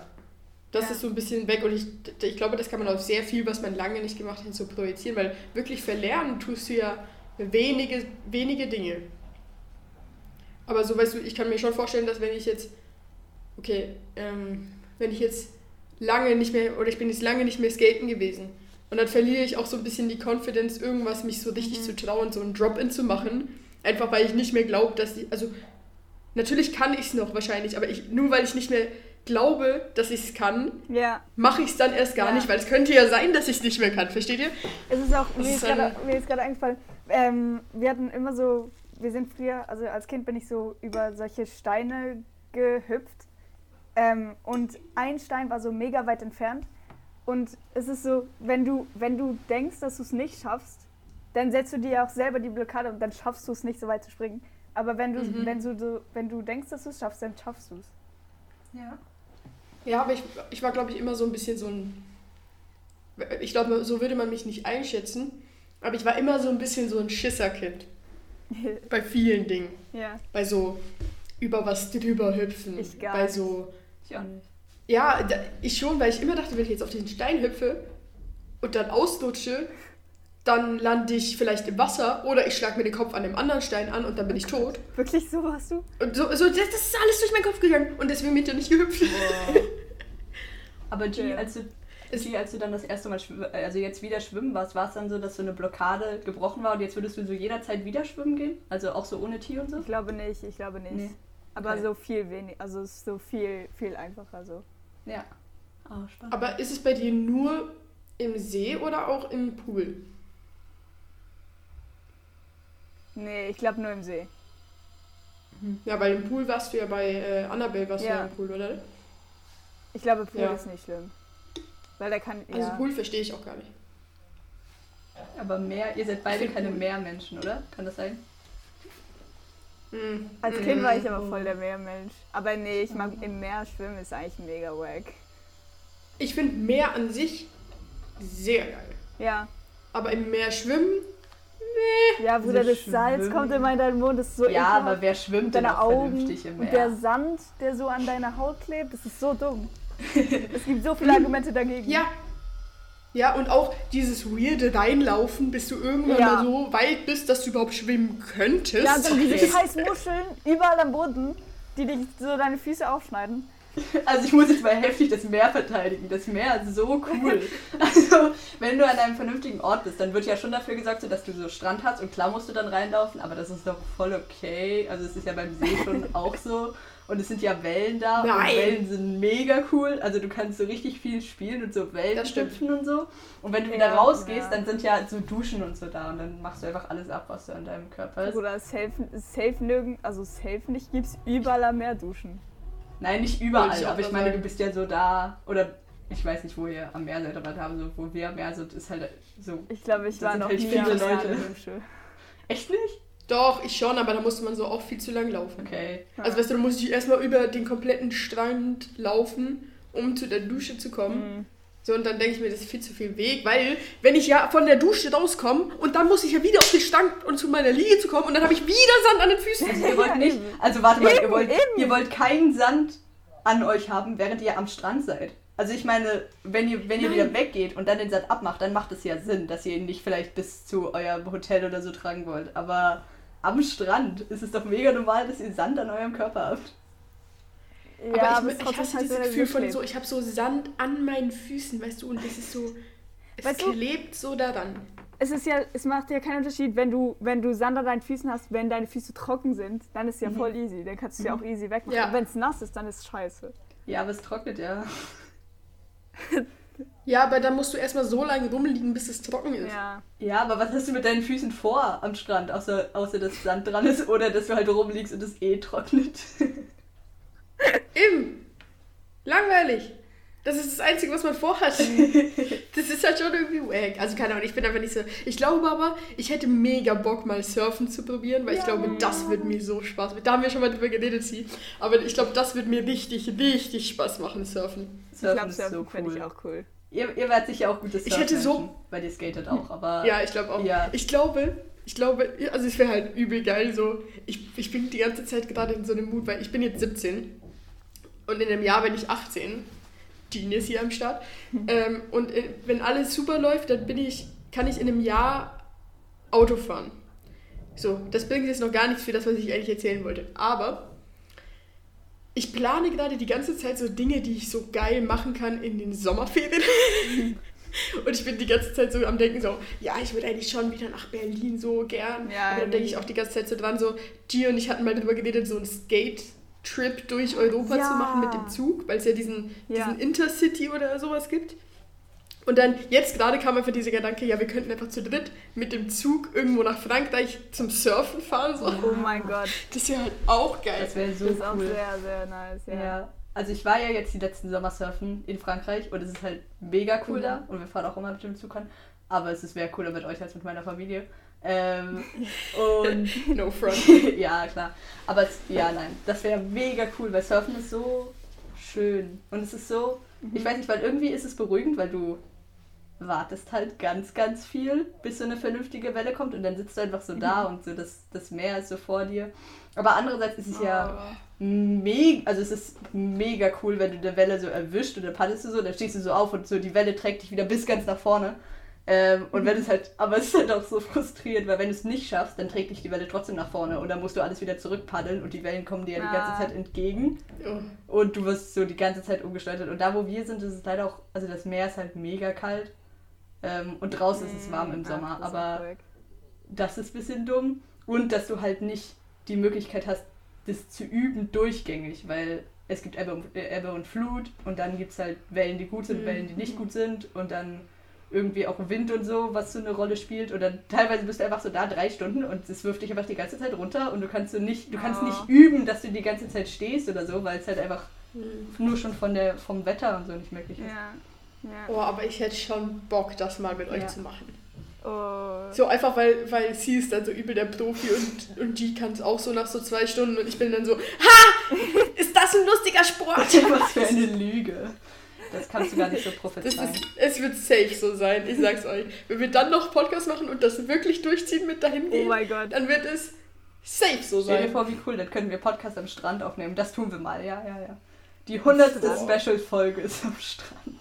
Das Ja. ist so ein bisschen weg und ich, ich glaube, das kann man auf sehr viel, was man lange nicht gemacht hat, so projizieren, weil wirklich verlernen tust du ja wenige, wenige Dinge. Aber so, weißt du, ich kann mir schon vorstellen, dass wenn ich jetzt, okay, ähm, wenn ich jetzt lange nicht mehr, oder ich bin jetzt lange nicht mehr skaten gewesen und dann verliere ich auch so ein bisschen die Confidence, irgendwas mich so richtig Mhm. zu trauen, so einen Drop-In zu machen, einfach weil ich nicht mehr glaube, dass die, also natürlich kann ich es noch wahrscheinlich, aber ich, nur weil ich nicht mehr glaube, dass ich es kann, Ja. mache ich es dann erst gar Ja. nicht, weil es könnte ja sein, dass ich es nicht mehr kann, versteht ihr? Es ist auch, Das mir ist gerade ist gerade eingefallen, ähm, wir hatten immer so, wir sind früher, also als Kind bin ich so über solche Steine gehüpft ähm, und ein Stein war so mega weit entfernt und es ist so, wenn du, wenn du denkst, dass du es nicht schaffst, dann setzt du dir auch selber die Blockade und dann schaffst du es nicht so weit zu springen. Aber wenn du, Mhm. wenn du, so, wenn du denkst, dass du es schaffst, dann schaffst du es. Ja. Ja, aber ich, ich war, glaube ich, immer so ein bisschen so ein. Ich glaube, so würde man mich nicht einschätzen. Aber ich war immer so ein bisschen so ein Schisserkind. [laughs] Bei vielen Dingen. ja. Bei so über was drüber hüpfen. Ich gar Bei so. Ich auch nicht. Ja, da, ich schon, weil ich immer dachte, wenn ich jetzt auf den Stein hüpfe und dann ausrutsche, dann lande ich vielleicht im Wasser oder ich schlage mir den Kopf an dem anderen Stein an und dann bin ich tot. Wirklich so warst du? Und so, so das, das ist alles durch meinen Kopf gegangen und deswegen bin ich [laughs] ja nicht gehüpft. Aber G, als du, G, als du dann das erste Mal, schw- also jetzt wieder schwimmen warst, war es dann so, dass so eine Blockade gebrochen war und jetzt würdest du so jederzeit wieder schwimmen gehen? Also auch so ohne Tee und so? Ich glaube nicht, ich glaube nicht. Nee. Aber Okay. so viel wenig, also es ist so viel, viel einfacher so. Ja. Oh, spannend. Aber ist es bei dir nur im See oder auch im Pool? Nee, ich glaube nur im See. Ja, weil im Pool warst du ja bei äh, Annabelle, warst du Ja. ja im Pool, oder? Ich glaube, Pool Ja. ist nicht schlimm. Weil der kann, Also ja. Pool verstehe ich auch gar nicht. Aber Meer, ihr seid beide find keine cool. Meermenschen, oder? Kann das sein? Hm. Als Hm. Kind war ich aber voll der Meermensch. Aber nee, ich mag im Meer schwimmen, ist eigentlich mega wack. Ich finde Meer an sich sehr geil. Ja. Aber im Meer schwimmen, Ja, Bruder, Also das Salz schwimmen. kommt immer in deinen Mund, das ist so ja, ekelhaft. aber wer schwimmt denn auch Augen vernünftig im und der Meer? Sand, der so an deiner Haut klebt, das ist so dumm. [laughs] es gibt so viele Argumente dagegen. ja. Ja, und auch dieses weirde Reinlaufen, bis du irgendwann Ja. mal so weit bist, dass du überhaupt schwimmen könntest. Ja, dann diese Okay. scheiß Muscheln überall am Boden, die dich so deine Füße aufschneiden. Also ich muss jetzt mal heftig das Meer verteidigen. Das Meer ist so cool. [laughs] Also wenn du an einem vernünftigen Ort bist, dann wird ja schon dafür gesorgt, so, dass du so Strand hast und klar musst du dann reinlaufen, aber das ist doch voll okay. Also es ist ja beim See schon [laughs] auch so. Und es sind ja Wellen da und Nein. Wellen sind mega cool. Also du kannst so richtig viel spielen und so Wellen hüpfen und so. Und wenn du wieder Ja, rausgehst, ja. dann sind ja so Duschen und so da und dann machst du einfach alles ab, was du an deinem Körper ist. Oder safe, safe nirgend, also safe nicht gibt's überall am Meer duschen. Nein, nicht überall, ich aber ich meine, du bist ja so da, oder ich weiß nicht, wo ihr am Meer seid, aber da so, wo wir am Meer sind, ist halt so. Ich glaube, ich Da war noch halt nie viele Leute. Echt nicht? Doch, ich schon, aber da musste man so auch viel zu lang laufen. Okay. Also weißt du, da musste ich erstmal über den kompletten Strand laufen, um zu der Dusche zu kommen. Mhm. So, und dann denke ich mir, das ist viel zu viel Weg, weil, wenn ich ja von der Dusche rauskomme und dann muss ich ja wieder auf den Stand und zu meiner Liege zu kommen und dann habe ich wieder Sand an den Füßen. Also ihr wollt nicht. Also warte mal, ihr wollt, eben. ihr wollt keinen Sand an euch haben, während ihr am Strand seid. Also ich meine, wenn ihr, wenn ihr Nein. wieder weggeht und dann den Sand abmacht, dann macht es ja Sinn, dass ihr ihn nicht vielleicht bis zu eurem Hotel oder so tragen wollt. Aber am Strand ist es doch mega normal, dass ihr Sand an eurem Körper habt. Ja, aber ich, ist ich hasse scheiße, dieses Gefühl von so, ich habe so Sand an meinen Füßen, weißt du, und das ist so, Es Weißt klebt so daran. Es ist ja, es macht ja keinen Unterschied, wenn du, wenn du Sand an deinen Füßen hast, wenn deine Füße trocken sind, dann ist es ja voll easy. Dann kannst du es ja auch easy wegmachen. Ja. Und wenn es nass ist, dann ist es scheiße. Ja, aber es trocknet ja. [laughs] Ja, aber dann musst du erstmal so lange rumliegen, bis es trocken ist. Ja. Ja, aber was hast du mit deinen Füßen vor am Strand, außer, außer dass Sand dran ist oder dass du halt rumliegst und es eh trocknet? Eben. Langweilig. Das ist das Einzige, was man vorhat. [laughs] Das ist halt schon irgendwie wack. Also keine Ahnung, ich bin einfach nicht so. Ich glaube aber, ich hätte mega Bock, mal Surfen zu probieren, weil ich glaube, das wird mir so Spaß machen. Da haben wir schon mal drüber geredet, sie. Aber ich glaube, das wird mir richtig, richtig Spaß machen, Surfen. Ich Surfen glaube, ist Surfen so fände ich cool. auch cool. Ihr, ihr werdet sicher auch gutes Ich hätte so- Surfen, Weil ihr skatet auch, aber... Ja, ich glaube auch. Ja. Ich glaube, ich glaube, also es wäre halt übel geil so. Ich, ich bin die ganze Zeit gerade in so einem Mut, weil ich bin jetzt 17 und in einem Jahr bin ich 18. Dean ist hier am Start. ähm, und äh, wenn alles super läuft, dann bin ich, kann ich in einem Jahr Auto fahren. So, das bringt jetzt noch gar nichts für das, was ich eigentlich erzählen wollte. Aber ich plane gerade die ganze Zeit so Dinge, die ich so geil machen kann in den Sommerferien. [laughs] Und ich bin die ganze Zeit so am Denken so, ja, ich würde eigentlich schon wieder nach Berlin so gern. Ja, und dann denke ich auch die ganze Zeit so dran, so, G und ich hatten mal darüber geredet, so einen Skate-Trip durch Europa Ja. zu machen mit dem Zug, weil es ja diesen, Ja. diesen Intercity oder sowas gibt. Und dann, jetzt gerade kam einfach dieser Gedanke, ja, wir könnten einfach zu dritt mit dem Zug irgendwo nach Frankreich zum Surfen fahren. So. Oh mein Gott. Das wäre halt auch geil. Das wäre so Das ist auch cool. sehr, sehr nice. Ja. Ja. Also ich war ja jetzt die letzten Sommer surfen in Frankreich und es ist halt mega cool Mhm. da und wir fahren auch immer mit dem Zug an. Aber es ist wäre cooler mit euch als mit meiner Familie. Ähm, [laughs] und No front. [laughs] ja, klar. Aber es, ja, nein, das wäre mega cool, weil Surfen ist so schön. Und es ist so, ich weiß nicht, weil irgendwie ist es beruhigend, weil du wartest halt ganz, ganz viel, bis so eine vernünftige Welle kommt und dann sitzt du einfach so da und so das, das Meer ist so vor dir. Aber andererseits ist es ja mega, also es ist mega cool, wenn du eine Welle so erwischt und dann paddelst du so, dann stehst du so auf und so die Welle trägt dich wieder bis ganz nach vorne. Ähm, und wenn es halt, aber es ist halt auch so frustrierend, weil wenn du es nicht schaffst, dann trägt dich die Welle trotzdem nach vorne und dann musst du alles wieder zurückpaddeln und die Wellen kommen dir ja die ganze Ah. Zeit entgegen Oh. und du wirst so die ganze Zeit umgestaltet. Und da, wo wir sind, ist es leider auch, also das Meer ist halt mega kalt ähm, und draußen ist es warm im Mm, Sommer, ach, das aber das ist ein bisschen dumm. Und dass du halt nicht die Möglichkeit hast, das zu üben durchgängig, weil es gibt Ebbe und, äh, Ebbe und Flut und dann gibt es halt Wellen, die gut sind, Mhm. Wellen, die nicht gut sind und dann irgendwie auch Wind und so, was so eine Rolle spielt. Dann teilweise bist du einfach so da drei Stunden und es wirft dich einfach die ganze Zeit runter und du kannst so nicht, du kannst Ah. nicht üben, dass du die ganze Zeit stehst oder so, weil es halt einfach Hm. nur schon von der, vom Wetter und so nicht möglich ist. Ja. Ja. Oh, aber ich hätte schon Bock, das mal mit euch Ja. zu machen. Oh. So einfach, weil, weil sie ist dann so übel der Profi und, und die kann es auch so nach so zwei Stunden und ich bin dann so, ha! Ist das ein lustiger Sport? [laughs] Was für eine Lüge. Das kannst du gar nicht so prophezeien. ist, es wird safe so sein, ich sag's euch. Wenn wir dann noch Podcast machen und das wirklich durchziehen mit dahin oh gehen, mein Gott. dann wird es safe so Stell dir sein. vor, wie cool, dann können wir Podcast am Strand aufnehmen. Das tun wir mal, ja, ja, ja. Die hundertste Oh. Special-Folge ist am Strand.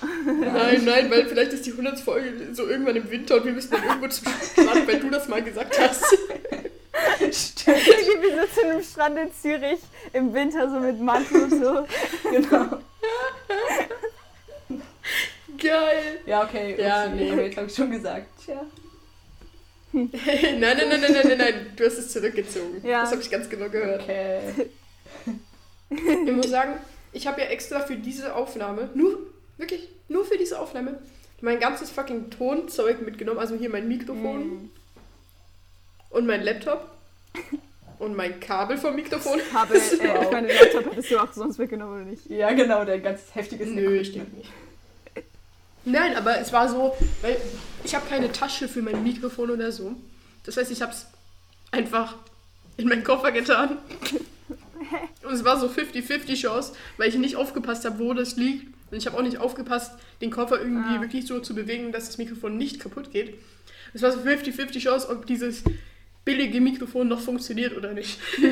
[laughs] Nein, nein, weil vielleicht ist die 100. Folge so irgendwann im Winter und wir müssen dann irgendwo zum Strand, weil du das mal gesagt hast. [laughs] [laughs] Stimmt, Wir sitzen im Strand in Zürich im Winter so mit Mantel und so. [laughs] genau. Geil. Ja, okay. Ja, nee. aber Jetzt habe ich schon gesagt. Tja. [laughs] nein, nein, nein, nein, nein, nein, nein, du hast es zurückgezogen. Ja. Das habe ich ganz genau gehört. Okay. Ich muss sagen, ich habe ja extra für diese Aufnahme, nur, wirklich, nur für diese Aufnahme, mein ganzes fucking Tonzeug mitgenommen. Also hier mein Mikrofon Hm. Und mein Laptop und mein Kabel vom Mikrofon. Habe, [laughs] äh, ich meine, Laptop hättest du auch sonst mitgenommen oder nicht? Ja, genau, dein ganz heftiges Nö, ich denke nicht. Nein, aber es war so, weil ich habe keine Tasche für mein Mikrofon oder so. Das heißt, ich habe es einfach in meinen Koffer getan. Und es war so 50-50 Chance, weil ich nicht aufgepasst habe, wo das liegt. Und ich habe auch nicht aufgepasst, den Koffer irgendwie Ah. wirklich so zu bewegen, dass das Mikrofon nicht kaputt geht. Es war so 50-50 Chance, ob dieses billige Mikrofon noch funktioniert oder nicht. [laughs]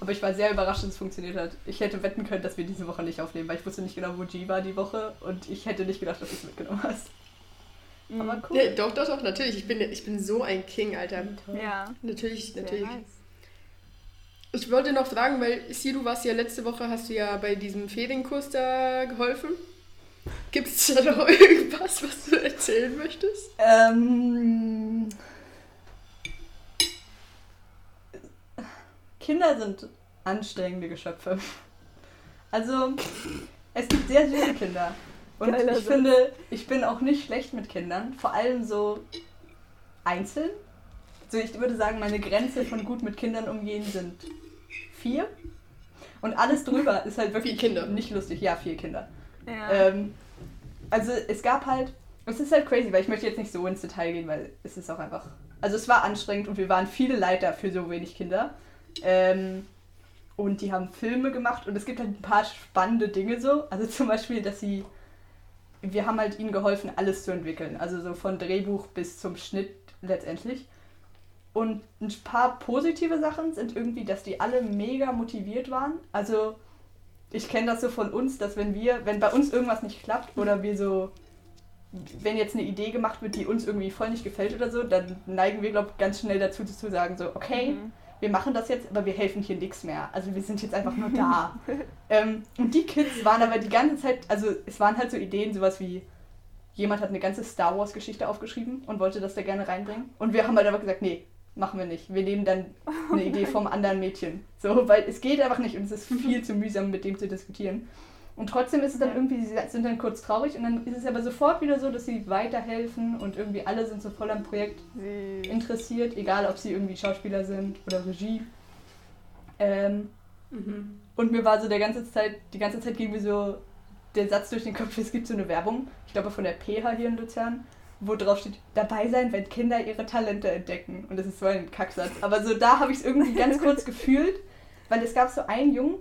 Aber ich war sehr überrascht, dass es funktioniert hat. Ich hätte wetten können, dass wir diese Woche nicht aufnehmen, weil ich wusste nicht genau, wo G war die Woche und ich hätte nicht gedacht, dass du es mitgenommen hast. Aber cool. Nee, doch, doch, doch, natürlich. Ich bin, ich bin so ein King, Alter. Ja. Natürlich, Sehr natürlich. nice. Ich wollte noch fragen, weil Sie, du warst ja letzte Woche, hast du ja bei diesem Ferienkurs da geholfen. Gibt es da noch [laughs] irgendwas, was du erzählen möchtest? Ähm, Kinder sind anstrengende Geschöpfe. Also, es gibt sehr süße Kinder. Und Geiler ich Satz. finde, ich bin auch nicht schlecht mit Kindern. Vor allem so einzeln. So, ich würde sagen, meine Grenze von gut mit Kindern umgehen sind vier. Und alles drüber ist halt wirklich Vier Kinder. nicht lustig. Ja, vier Kinder. Ja. Ähm, also es gab halt, es ist halt crazy, weil ich möchte jetzt nicht so ins Detail gehen, weil es ist auch einfach, also es war anstrengend und wir waren viele Leiter für so wenig Kinder. Ähm, und die haben Filme gemacht und es gibt halt ein paar spannende Dinge so. Also zum Beispiel, dass sie, wir haben halt ihnen geholfen, alles zu entwickeln. Also so von Drehbuch bis zum Schnitt letztendlich. Und ein paar positive Sachen sind irgendwie, dass die alle mega motiviert waren. Also ich kenne das so von uns, dass wenn wir, wenn bei uns irgendwas nicht klappt oder wir so, wenn jetzt eine Idee gemacht wird, die uns irgendwie voll nicht gefällt oder so, dann neigen wir, glaube ich, ganz schnell dazu zu sagen, so, okay, Mhm. Wir machen das jetzt, aber wir helfen hier nichts mehr. Also wir sind jetzt einfach nur [laughs] da. ähm, und die Kids waren aber die ganze Zeit, also es waren halt so Ideen, sowas wie, jemand hat eine ganze Star Wars Geschichte aufgeschrieben und wollte das da gerne reinbringen. Und wir haben halt aber gesagt, nee, machen wir nicht. Wir nehmen dann [laughs] eine Idee vom anderen Mädchen. So, weil es geht einfach nicht und es ist viel zu mühsam, mit dem zu diskutieren. Und trotzdem ist es dann irgendwie, sie sind dann kurz traurig und dann ist es aber sofort wieder so, dass sie weiterhelfen und irgendwie alle sind so voll am Projekt Sie, interessiert, egal ob sie irgendwie Schauspieler sind oder Regie. Ähm, Mhm. und mir war so der ganze Zeit, die ganze Zeit ging mir so der Satz durch den Kopf, es gibt so eine Werbung, ich glaube von der PH hier in Luzern, wo drauf steht, dabei sein, wenn Kinder ihre Talente entdecken. Und das ist so ein Kacksatz. Aber so da habe ich es irgendwie ganz kurz [laughs] gefühlt, weil es gab so einen Jungen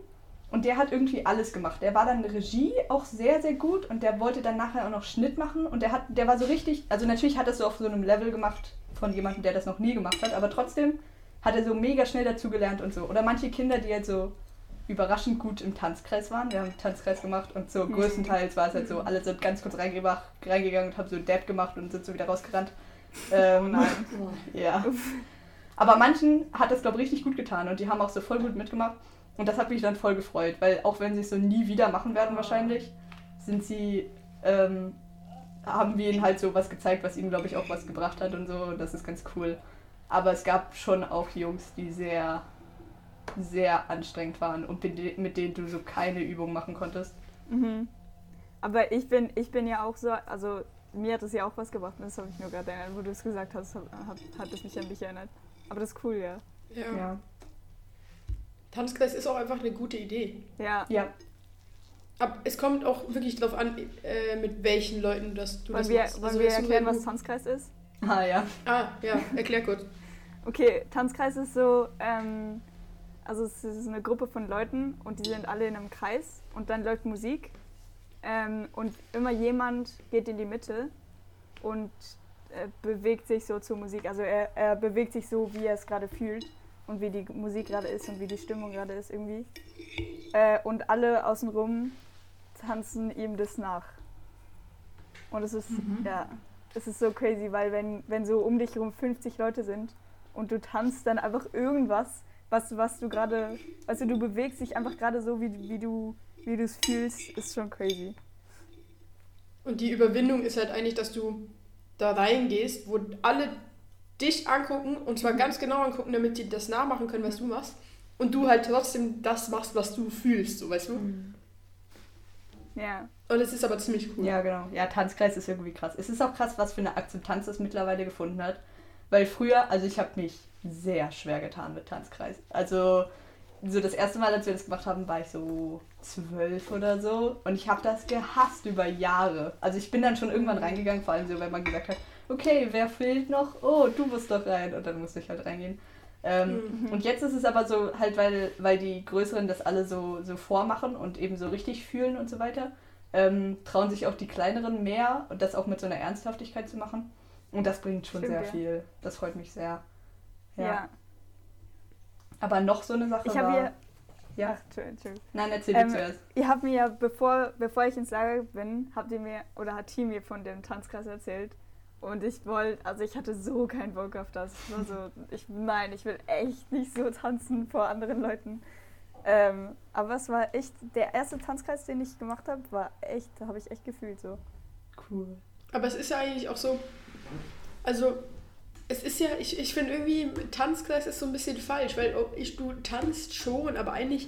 und der hat irgendwie alles gemacht. Der war dann Regie auch sehr, sehr gut und der wollte dann nachher auch noch Schnitt machen und der hat, der war so richtig, also natürlich hat er es so auf so einem Level gemacht von jemandem, der das noch nie gemacht hat, aber trotzdem hat er so mega schnell dazugelernt und so. Oder manche Kinder, die halt so überraschend gut im Tanzkreis waren. Wir haben einen Tanzkreis gemacht und so Mhm. größtenteils war es halt so, alle sind ganz kurz reingegangen und haben so Dab gemacht und sind so wieder rausgerannt. Ähm, nein. ja. Aber manchen hat das, glaube ich, richtig gut getan und die haben auch so voll gut mitgemacht. Und das hat mich dann voll gefreut, weil auch wenn sie es so nie wieder machen werden wahrscheinlich, sind sie, ähm, haben wir ihnen halt so was gezeigt, was ihnen, glaube ich, auch was gebracht hat und so. Und das ist ganz cool. Aber es gab schon auch Jungs, die sehr, sehr anstrengend waren und mit de- mit denen du so keine Übung machen konntest. Mhm. Aber ich bin, ich bin ja auch so, also mir hat das ja auch was gebracht, und das habe ich nur gerade erinnert, wo du es gesagt hast, hat, hat es mich an dich erinnert. Aber das ist cool, ja. Ja. Ja. Tanzkreis ist auch einfach eine gute Idee. Ja. Ja. Aber es kommt auch wirklich darauf an, äh, mit welchen Leuten das, du Wollen das wir, machst. wollen Also, wir erklären, was Tanzkreis ist? Ah ja. Ah, ja, erklär kurz. Okay, Tanzkreis ist so, ähm, also es ist eine Gruppe von Leuten und die sind alle in einem Kreis und dann läuft Musik ähm, und immer jemand geht in die Mitte und äh, bewegt sich so zur Musik. Also er, er bewegt sich so, wie er es gerade fühlt und wie die Musik gerade ist und wie die Stimmung gerade ist irgendwie. Äh, und alle außenrum tanzen ihm das nach. Und es ist, ja, es ist so crazy, weil wenn, wenn so um dich herum 50 Leute sind und du tanzt dann einfach irgendwas, was, was du gerade, also du bewegst dich einfach gerade so, wie, wie du wie du es fühlst, ist schon crazy. Und die Überwindung ist halt eigentlich, dass du da reingehst, wo alle dich angucken und zwar ganz genau angucken, damit die das nachmachen können, was du machst. Und du halt trotzdem das machst, was du fühlst, so weißt du? Ja. Und es ist aber ziemlich cool. Ja, genau. Ja, Tanzkreis ist irgendwie krass. Es ist auch krass, was für eine Akzeptanz es mittlerweile gefunden hat. Weil früher, also ich habe mich sehr schwer getan mit Tanzkreis. Also so das erste Mal, als wir das gemacht haben, war ich so zwölf oder so. Und ich habe das gehasst über Jahre. Also ich bin dann schon irgendwann reingegangen, vor allem so, wenn man gesagt hat, okay, wer fehlt noch? Oh, du musst doch rein. Und dann musste ich halt reingehen. Ähm, Mhm. Und jetzt ist es aber so, halt, weil, weil die Größeren das alle so, so vormachen und eben so richtig fühlen und so weiter, ähm, trauen sich auch die Kleineren mehr und das auch mit so einer Ernsthaftigkeit zu machen. Und das bringt schon Stimmt, sehr ja. viel. Das freut mich sehr. Ja. Ja. Aber noch so eine Sache Ich war... habe hier. Ja. Ach, Entschuldigung. Nein, erzähl Ähm, zuerst. Ihr habt mir ja, bevor, bevor ich ins Lager bin, habt ihr mir, oder hat Team mir von dem Tanzkreis erzählt. Und ich wollte, also ich hatte so keinen Bock auf das. Ich war so, ich, nein, ich will echt nicht so tanzen vor anderen Leuten. Ähm, aber es war echt, der erste Tanzkreis, den ich gemacht habe, war echt, da habe ich echt gefühlt so. Cool. Aber es ist ja eigentlich auch so, also es ist ja, ich, ich finde irgendwie, Tanzkreis ist so ein bisschen falsch, weil ich, du tanzt schon, aber eigentlich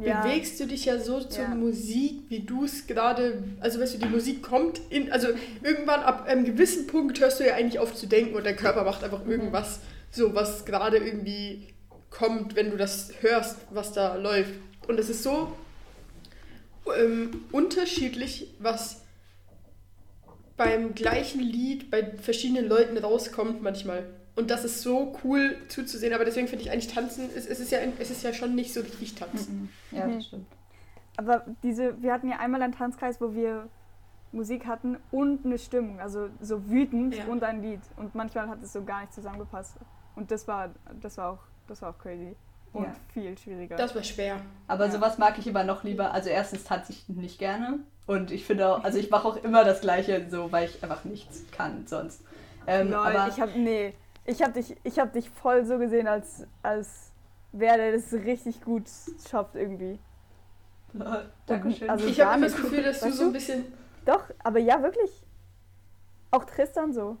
Ja. bewegst du dich ja so zur Ja. Musik, wie du es gerade, also weißt du, die Musik kommt in, also irgendwann ab einem gewissen Punkt hörst du ja eigentlich auf zu denken und der Körper macht einfach Mhm. irgendwas, so was gerade irgendwie kommt, wenn du das hörst, was da läuft. Und es ist so ähm, unterschiedlich, was beim gleichen Lied bei verschiedenen Leuten rauskommt manchmal. Und das ist so cool zuzusehen, aber deswegen finde ich eigentlich Tanzen, es, es, ist ja, es ist ja schon nicht so richtig Tanzen. Ja, Mhm. das stimmt. Aber diese, wir hatten ja einmal einen Tanzkreis, wo wir Musik hatten und eine Stimmung, also so wütend Ja. und ein Lied. Und manchmal hat es so gar nicht zusammengepasst. Und das war, das war auch, das war auch crazy. Und Ja. viel schwieriger. Das war schwer. Aber Ja. sowas mag ich immer noch lieber. Also erstens tanze ich nicht gerne. Und ich finde auch, also ich mache auch immer das Gleiche so, weil ich einfach nichts kann sonst. Ähm, Lol, aber ich hab, nee, ich hab dich, ich hab dich voll so gesehen, als, als wer der das richtig gut schafft irgendwie. [laughs] Dankeschön. Also Ich habe immer das. Gefühl, dass du so ein bisschen. Doch, aber ja, wirklich. Auch Tristan so.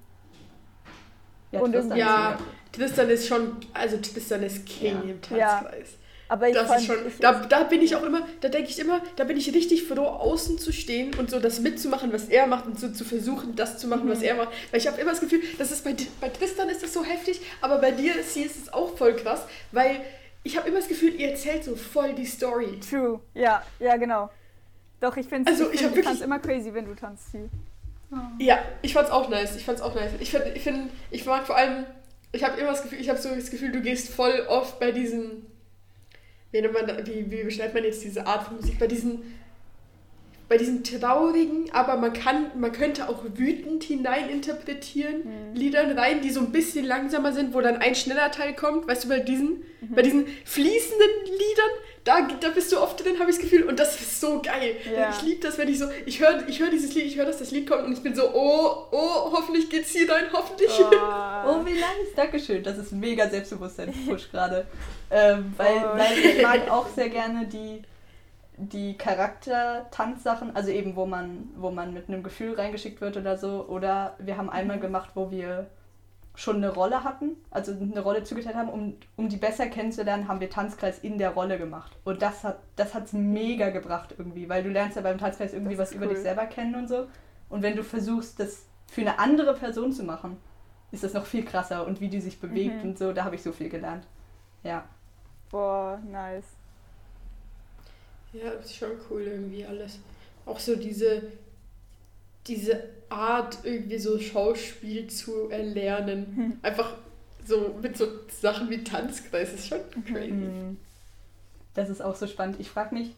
ja, und Tristan Ja, Tristan ist schon. Also Tristan ist King Ja. im Tanzkreis. Aber ich Das fand, ist schon. ich, Da, da bin ich auch immer, da denke ich immer, da bin ich richtig froh, außen zu stehen und so das mitzumachen, was er macht und so zu versuchen, das zu machen, was Mhm. er macht. Weil ich habe immer das Gefühl, das ist bei, bei Tristan ist das so heftig, aber bei dir, sie ist es auch voll krass, weil ich habe immer das Gefühl, ihr erzählt so voll die Story. True, ja, ja, genau. Doch, ich finde Also, ich, ich find, wirklich- immer crazy, wenn du tanzt, Ziel. Ja, ich fand's auch nice. Ich fand's auch nice. Ich finde, ich, find, ich mag vor allem, ich habe immer das Gefühl, ich habe so das Gefühl, du gehst voll oft bei diesen, wie, man, wie, wie beschreibt man jetzt diese Art von Musik, bei diesen, bei diesen traurigen, aber man kann, man könnte auch wütend hineininterpretieren, Mhm. Liedern rein, die so ein bisschen langsamer sind, wo dann ein schneller Teil kommt, weißt du, bei diesen, Mhm. bei diesen fließenden Liedern, da, da bist du oft drin, habe ich das Gefühl, und das ist so geil. Ja. Ich liebe das, wenn ich so, ich höre ich hör dieses Lied, ich höre, dass das Lied kommt und ich bin so, oh, oh, hoffentlich geht's hier rein, hoffentlich. Oh, [laughs] wie nice. Dankeschön. Das ist mega Selbstbewusstsein-Push [laughs] gerade. Ähm, weil, Oh. weil ich mag [laughs] auch sehr gerne die, die Charakter-Tanzsachen, also eben, wo man, wo man mit einem Gefühl reingeschickt wird oder so. Oder wir haben einmal gemacht, wo wir schon eine Rolle hatten, also eine Rolle zugeteilt haben, um, um die besser kennenzulernen, haben wir Tanzkreis in der Rolle gemacht. Und das hat das hat's mega gebracht irgendwie, weil du lernst ja beim Tanzkreis irgendwie was ist über cool. dich selber kennen und so. Und wenn du versuchst, das für eine andere Person zu machen, ist das noch viel krasser und wie die sich bewegt Mhm. und so, da habe ich so viel gelernt. Ja. Boah, nice. Ja, das ist schon cool irgendwie alles. Auch so diese, diese Art, irgendwie so Schauspiel zu erlernen. Hm. [laughs] Einfach so mit so Sachen wie Tanzkreis, ist schon crazy. Mhm. Das ist auch so spannend. Ich frage mich,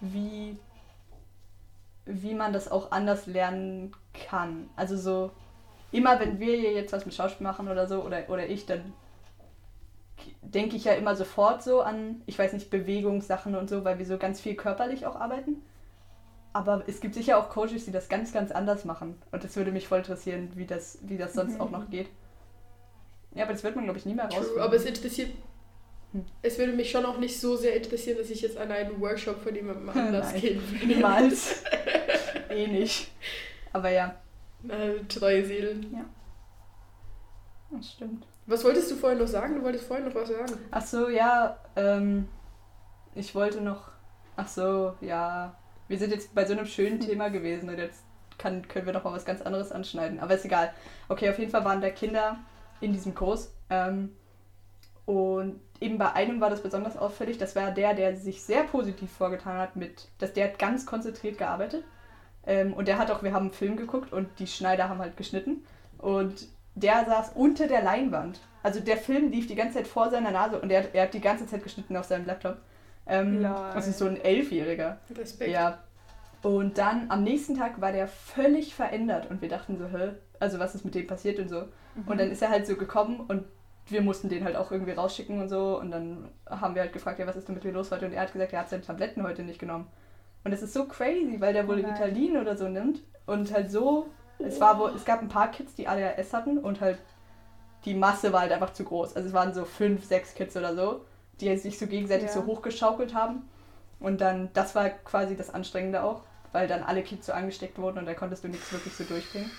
wie, wie man das auch anders lernen kann. Also so, immer wenn wir hier jetzt was mit Schauspiel machen oder so, oder, oder ich, dann denke ich ja immer sofort so an, ich weiß nicht, Bewegungssachen und so, weil wir so ganz viel körperlich auch arbeiten. Aber es gibt sicher auch Coaches, die das ganz, ganz anders machen. Und das würde mich voll interessieren, wie das, wie das sonst Mhm. auch noch geht. Ja, aber das wird man, glaube ich, nie mehr rausfinden. True, aber es interessiert. Hm. Es würde mich schon auch nicht so sehr interessieren, dass ich jetzt an einen Workshop von jemandem [laughs] anders gehen würde. Niemals. [laughs] eh nicht. Aber ja, Äh, treue Seelen. das stimmt. Was wolltest du vorhin noch sagen? Du wolltest vorhin noch was sagen. Ach so, ja, ähm, ich wollte noch, ach so, ja, wir sind jetzt bei so einem schönen Thema gewesen und jetzt kann, können wir noch mal was ganz anderes anschneiden, aber ist egal. Okay, auf jeden Fall waren da Kinder in diesem Kurs ähm, und eben bei einem war das besonders auffällig, das war der, der sich sehr positiv vorgetan hat mit, dass der hat ganz konzentriert gearbeitet ähm, und der hat auch, wir haben einen Film geguckt und die Schneider haben halt geschnitten und der saß unter der Leinwand. Also der Film lief die ganze Zeit vor seiner Nase und er, hat- er hat die ganze Zeit geschnitten auf seinem Laptop. Ähm, ist so ein Elfjähriger. Respekt. Ja. Und dann am nächsten Tag war der völlig verändert und wir dachten so, hä? Also was ist mit dem passiert und so. Und dann ist er halt so gekommen und wir mussten den halt auch irgendwie rausschicken und so. Und dann haben wir halt gefragt, ja, was ist denn mit dir los heute? Und er hat gesagt, er hat seine Tabletten heute nicht genommen. Und das ist so crazy, weil der wohl Oh. Ritalin oder so nimmt. Und halt so, es war wohl, es gab ein paar Kids, die ADHS hatten und halt die Masse war halt einfach zu groß. Also es waren so fünf, sechs Kids oder so, die sich so gegenseitig Ja. so hochgeschaukelt haben. Und dann, das war quasi das Anstrengende auch, weil dann alle Kids so angesteckt wurden und da konntest du nichts wirklich so durchbringen.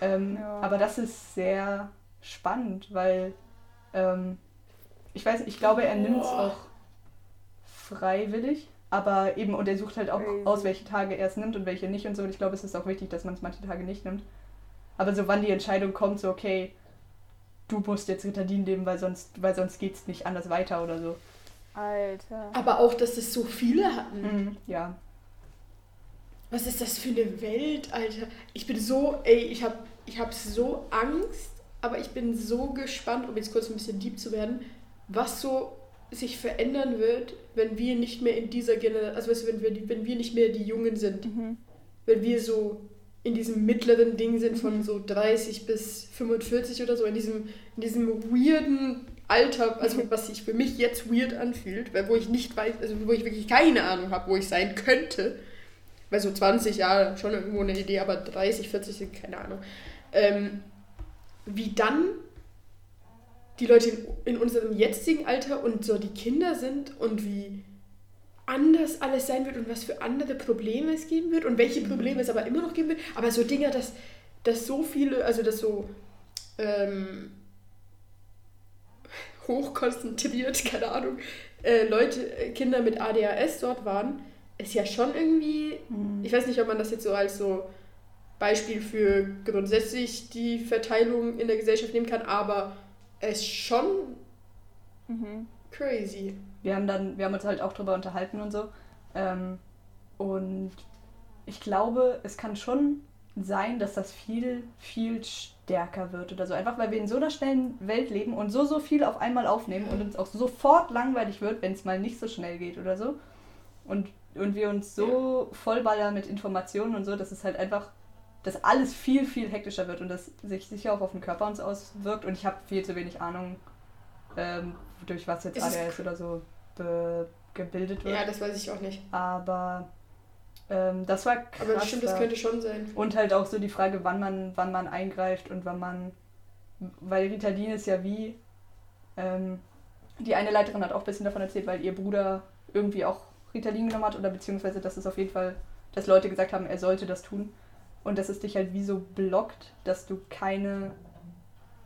Ähm, Ja. Aber das ist sehr spannend, weil ähm, ich weiß, ich glaube, er nimmt es auch freiwillig, aber eben, und er sucht halt auch Crazy. aus, welche Tage er es nimmt und welche nicht und so. Und ich glaube, es ist auch wichtig, dass man es manche Tage nicht nimmt. Aber so, wann die Entscheidung kommt, so, okay, du musst jetzt Ritalin nehmen, weil sonst, weil sonst geht es nicht anders weiter oder so. Alter. Aber auch, dass es so viele hatten. Mhm. Ja. Was ist das für eine Welt, Alter? Ich bin so, ey, ich hab, ich hab so Angst, aber ich bin so gespannt, um jetzt kurz ein bisschen deep zu werden, was so sich verändern wird, wenn wir nicht mehr in dieser Generation, also weißt du, wenn wir, die- wenn wir nicht mehr die Jungen sind, Mhm. wenn wir so in diesem mittleren Ding sind von so 30 bis 45 oder so, in diesem, in diesem weirden Alter, also was sich für mich jetzt weird anfühlt, weil wo ich nicht weiß, also wo ich wirklich keine Ahnung habe, wo ich sein könnte, weil so 20 Jahre schon irgendwo eine Idee, aber 30, 40 sind keine Ahnung. Ähm, wie dann die Leute in, in unserem jetzigen Alter und so die Kinder sind und wie anders alles sein wird und was für andere Probleme es geben wird und welche Probleme es aber immer noch geben wird. Aber so Dinge, dass, dass so viele, also dass so ähm, [laughs] hochkonzentriert, [laughs] keine Ahnung, äh, Leute, äh, Kinder mit ADHS dort waren, ist ja schon irgendwie, ich weiß nicht, ob man das jetzt so als so Beispiel für grundsätzlich die Verteilung in der Gesellschaft nehmen kann, aber ist schon Mhm. crazy. wir haben dann, wir haben uns halt auch drüber unterhalten und so. Ähm, und ich glaube, es kann schon sein, dass das viel, viel stärker wird oder so. Einfach weil wir in so einer schnellen Welt leben und so, so viel auf einmal aufnehmen und uns auch sofort langweilig wird, wenn es mal nicht so schnell geht oder so. Und, und wir uns so vollballern mit Informationen und so, dass es halt einfach, dass alles viel, viel hektischer wird und das sich sicher auch auf den Körper uns auswirkt. Und ich habe viel zu wenig Ahnung, ähm, durch was jetzt ist ADHS oder so gebildet wird. Ja, das weiß ich auch nicht. Aber ähm, das war krass. Aber stimmt, das da. könnte schon sein. Und halt auch so die Frage, wann man, wann man eingreift und wann man. Weil Ritalin ist ja wie. Ähm, die eine Leiterin hat auch ein bisschen davon erzählt, weil ihr Bruder irgendwie auch Ritalin genommen hat oder beziehungsweise, dass es auf jeden Fall, dass Leute gesagt haben, er sollte das tun. Und dass es dich halt wie so blockt, dass du keine,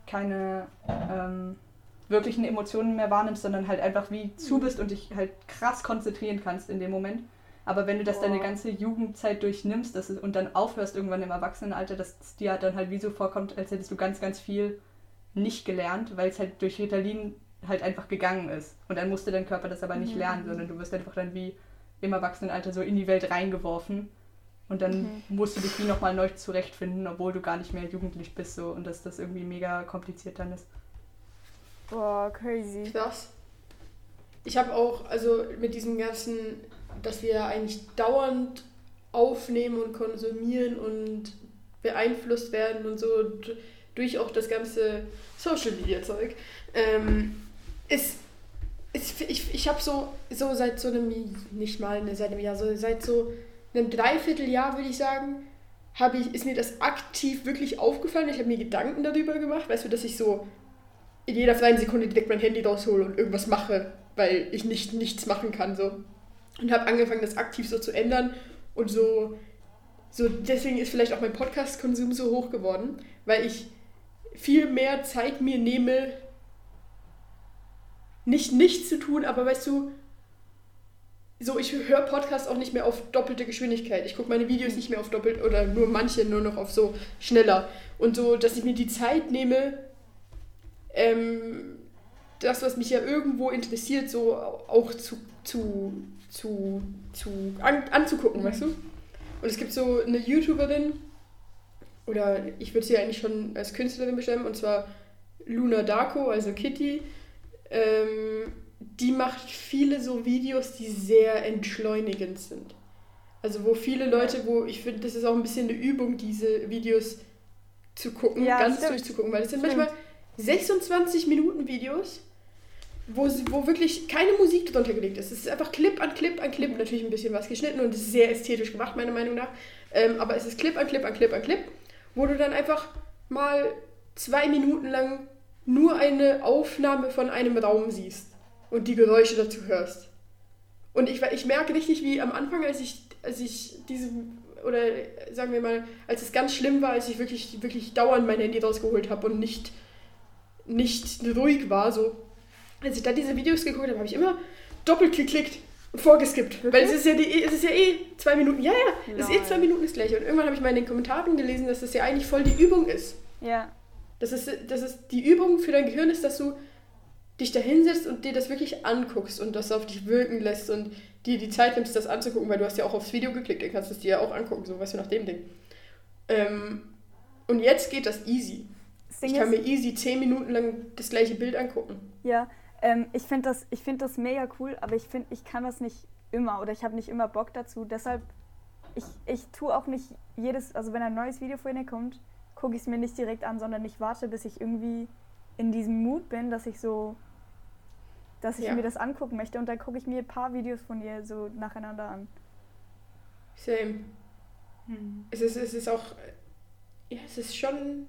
keine ähm, wirklichen Emotionen mehr wahrnimmst, sondern halt einfach wie zu bist und dich halt krass konzentrieren kannst in dem Moment. Aber wenn du das deine Boah. ganze Jugendzeit durchnimmst das ist, und dann aufhörst irgendwann im Erwachsenenalter, dass es dir dann halt wie so vorkommt, als hättest du ganz, ganz viel nicht gelernt, weil es halt durch Ritalin halt einfach gegangen ist. Und dann musste dein Körper das aber nicht Mhm. lernen, sondern du wirst einfach dann wie im Erwachsenenalter so in die Welt reingeworfen. Und dann Mhm. musst du dich wie nochmal neu zurechtfinden, obwohl du gar nicht mehr jugendlich bist so und dass das irgendwie mega kompliziert dann ist. Boah, crazy. Krass. Ich habe auch, also mit diesem ganzen, dass wir eigentlich dauernd aufnehmen und konsumieren und beeinflusst werden und so durch auch das ganze Social Media Zeug, ähm, ist, ist ich, ich habe so, so seit so einem, nicht mal ne, seit einem Jahr, so seit so einem Dreivierteljahr würde ich sagen, habe ich, ist mir das aktiv wirklich aufgefallen. Ich habe mir Gedanken darüber gemacht, weißt du, dass ich so in jeder freien Sekunde direkt mein Handy raushole und irgendwas mache, weil ich nicht nichts machen kann so und habe angefangen das aktiv so zu ändern und so so deswegen ist vielleicht auch mein Podcast Konsum so hoch geworden, weil ich viel mehr Zeit mir nehme nicht nichts zu tun, aber weißt du so ich höre Podcasts auch nicht mehr auf doppelte Geschwindigkeit. Ich gucke meine Videos nicht mehr auf doppelt oder nur manche nur noch auf so schneller und so, dass ich mir die Zeit nehme ähm, das, was mich ja irgendwo interessiert, so auch zu, zu, zu, zu an, anzugucken, weißt du? Und es gibt so eine YouTuberin, oder ich würde sie eigentlich schon als Künstlerin beschreiben, und zwar Luna Darko, also Kitty. Ähm, die macht viele so Videos, die sehr entschleunigend sind. Also wo viele Leute, wo ich finde, das ist auch ein bisschen eine Übung, diese Videos zu gucken, Ja, ganz stimmt. durchzugucken, weil es sind Stimmt. manchmal 26 Minuten Videos, wo, wo wirklich keine Musik drunter gelegt ist. Es ist einfach Clip an Clip an Clip, natürlich ein bisschen was geschnitten und es ist sehr ästhetisch gemacht, meiner Meinung nach. Ähm, aber es ist Clip an Clip an Clip an Clip, wo du dann einfach mal zwei Minuten lang nur eine Aufnahme von einem Raum siehst. Und die Geräusche dazu hörst. Und ich, ich merke richtig, wie am Anfang, als ich, als ich diese, oder sagen wir mal, als es ganz schlimm war, als ich wirklich, wirklich dauernd mein Handy rausgeholt habe und nicht, nicht ruhig war, so, als ich dann diese Videos geguckt habe, habe ich immer doppelt geklickt und vorgeskippt. Weil es ist, ja die, es ist ja eh zwei Minuten. Ja, ja, es ist eh zwei Minuten das gleiche. Und irgendwann habe ich mal in den Kommentaren gelesen, dass das ja eigentlich voll die Übung ist. Ja. Das ist, das ist die Übung für dein Gehirn ist, dass du dich da hinsetzt und dir das wirklich anguckst und das auf dich wirken lässt und dir die Zeit nimmst, das anzugucken, weil du hast ja auch aufs Video geklickt, dann kannst du es dir ja auch angucken, so weißt du, nach dem Ding. Ähm, und jetzt geht das easy. Das ich kann mir easy zehn Minuten lang das gleiche Bild angucken. Ja, ähm, ich finde das, find das mega cool, aber ich finde, ich kann das nicht immer oder ich habe nicht immer Bock dazu. Deshalb, ich, ich tue auch nicht jedes, also wenn ein neues Video ihr kommt, gucke ich es mir nicht direkt an, sondern ich warte, bis ich irgendwie in diesem Mut bin, dass ich so dass ich ja. mir das angucken möchte und dann gucke ich mir ein paar Videos von ihr so nacheinander an. Same. Hm. Es, ist, es ist auch, ja, es ist schon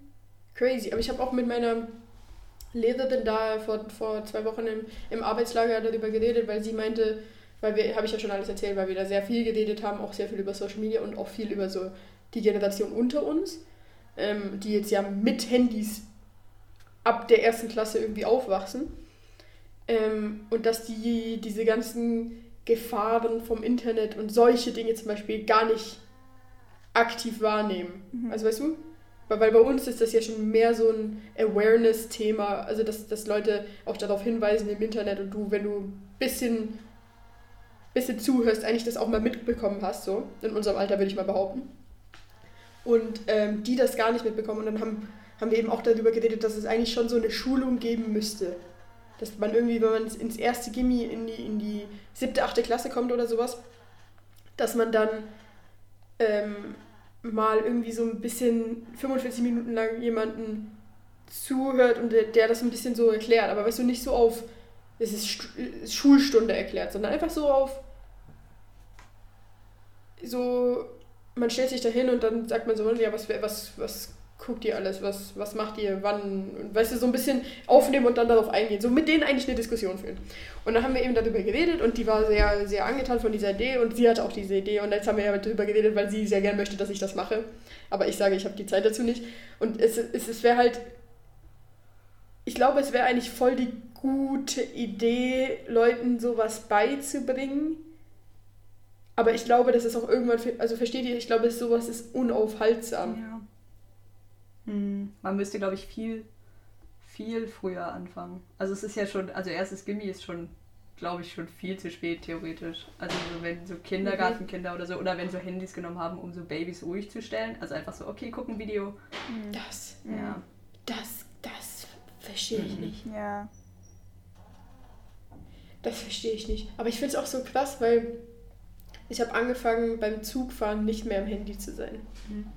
crazy. Aber ich habe auch mit meiner Lehrerin da vor, vor zwei Wochen im, im Arbeitslager darüber geredet, weil sie meinte, weil wir, habe ich ja schon alles erzählt, weil wir da sehr viel geredet haben, auch sehr viel über Social Media und auch viel über so die Generation unter uns, ähm, die jetzt ja mit Handys ab der ersten Klasse irgendwie aufwachsen. Ähm, und dass die diese ganzen Gefahren vom Internet und solche Dinge zum Beispiel gar nicht aktiv wahrnehmen. Mhm. Also weißt du? Weil, weil bei uns ist das ja schon mehr so ein Awareness-Thema, also dass, dass Leute auch darauf hinweisen im Internet und du, wenn du ein bisschen, bisschen zuhörst, eigentlich das auch mal mitbekommen hast, so in unserem Alter würde ich mal behaupten. Und ähm, die das gar nicht mitbekommen und dann haben, haben wir eben auch darüber geredet, dass es eigentlich schon so eine Schulung geben müsste dass man irgendwie, wenn man ins erste Gimmi in die, in die siebte, achte Klasse kommt oder sowas, dass man dann ähm, mal irgendwie so ein bisschen 45 Minuten lang jemanden zuhört und der, der das ein bisschen so erklärt. Aber weißt du, nicht so auf, es ist Schulstunde erklärt, sondern einfach so auf, so, man stellt sich da hin und dann sagt man so, ja, was, was, was guckt ihr alles, was, was macht ihr, wann, weißt du, so ein bisschen aufnehmen und dann darauf eingehen. So mit denen eigentlich eine Diskussion führen. Und dann haben wir eben darüber geredet und die war sehr, sehr angetan von dieser Idee und sie hatte auch diese Idee und jetzt haben wir ja darüber geredet, weil sie sehr gern möchte, dass ich das mache. Aber ich sage, ich habe die Zeit dazu nicht. Und es, es, es wäre halt, ich glaube, es wäre eigentlich voll die gute Idee, Leuten sowas beizubringen. Aber ich glaube, dass es auch irgendwann, also versteht ihr, ich glaube, sowas ist unaufhaltsam. Ja. Hm, man müsste, glaube ich, viel, viel früher anfangen. Also es ist ja schon, also erstes Gimmi ist schon, glaube ich, schon viel zu spät theoretisch. Also so, wenn so Kindergartenkinder oder so, oder wenn so Handys genommen haben, um so Babys ruhig zu stellen. Also einfach so, okay, guck ein Video. Hm. Das, ja. Das, das verstehe ich mhm. nicht. Ja. Das verstehe ich nicht. Aber ich finde es auch so krass, weil ich habe angefangen beim Zugfahren nicht mehr am Handy zu sein. Mhm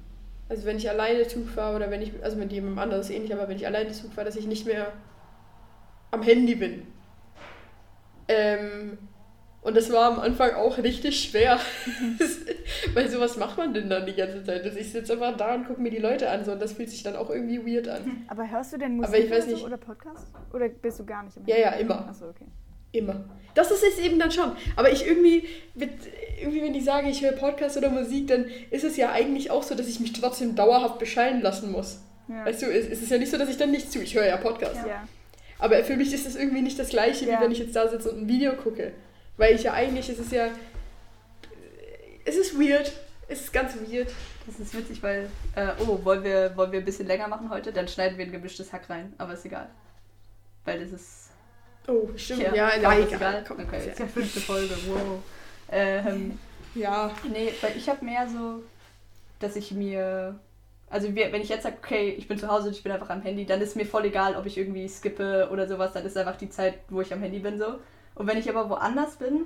also wenn ich alleine Zug fahre oder wenn ich, also mit jemandem anderes ähnlich, aber wenn ich alleine Zug fahre, dass ich nicht mehr am Handy bin. Ähm, und das war am Anfang auch richtig schwer. [laughs] Weil sowas macht man denn dann die ganze Zeit. Also ich sitze einfach da und gucke mir die Leute an so, und das fühlt sich dann auch irgendwie weird an. Aber hörst du denn Musik weiß nicht, oder Podcast? Oder bist du gar nicht im Handy? Ja, ja, immer. Achso, okay. Immer. Das ist es eben dann schon. Aber ich irgendwie, mit, irgendwie, wenn ich sage, ich höre Podcast oder Musik, dann ist es ja eigentlich auch so, dass ich mich trotzdem dauerhaft bescheiden lassen muss. Ja. Weißt du, es, es, ist ja nicht so, dass ich dann nichts tue. Ich höre ja Podcast. Ja. Aber für mich ist es irgendwie nicht das Gleiche, ja. wie wenn ich jetzt da sitze und ein Video gucke. Weil ich ja eigentlich, es ist ja. Es ist weird. Es ist ganz weird. Das ist witzig, weil. Äh, oh, wollen wir, wollen wir ein bisschen länger machen heute? Dann schneiden wir ein gemischtes Hack rein. Aber ist egal. Weil das ist Oh, stimmt. Ja, ja, ja egal. egal. Komm, okay, ist ja fünfte Folge. Wow. Ähm, ja. Nee, weil ich habe mehr so, dass ich mir. Also wenn ich jetzt sage, okay, ich bin zu Hause und ich bin einfach am Handy, dann ist mir voll egal, ob ich irgendwie skippe oder sowas, dann ist einfach die Zeit, wo ich am Handy bin so. Und wenn ich aber woanders bin,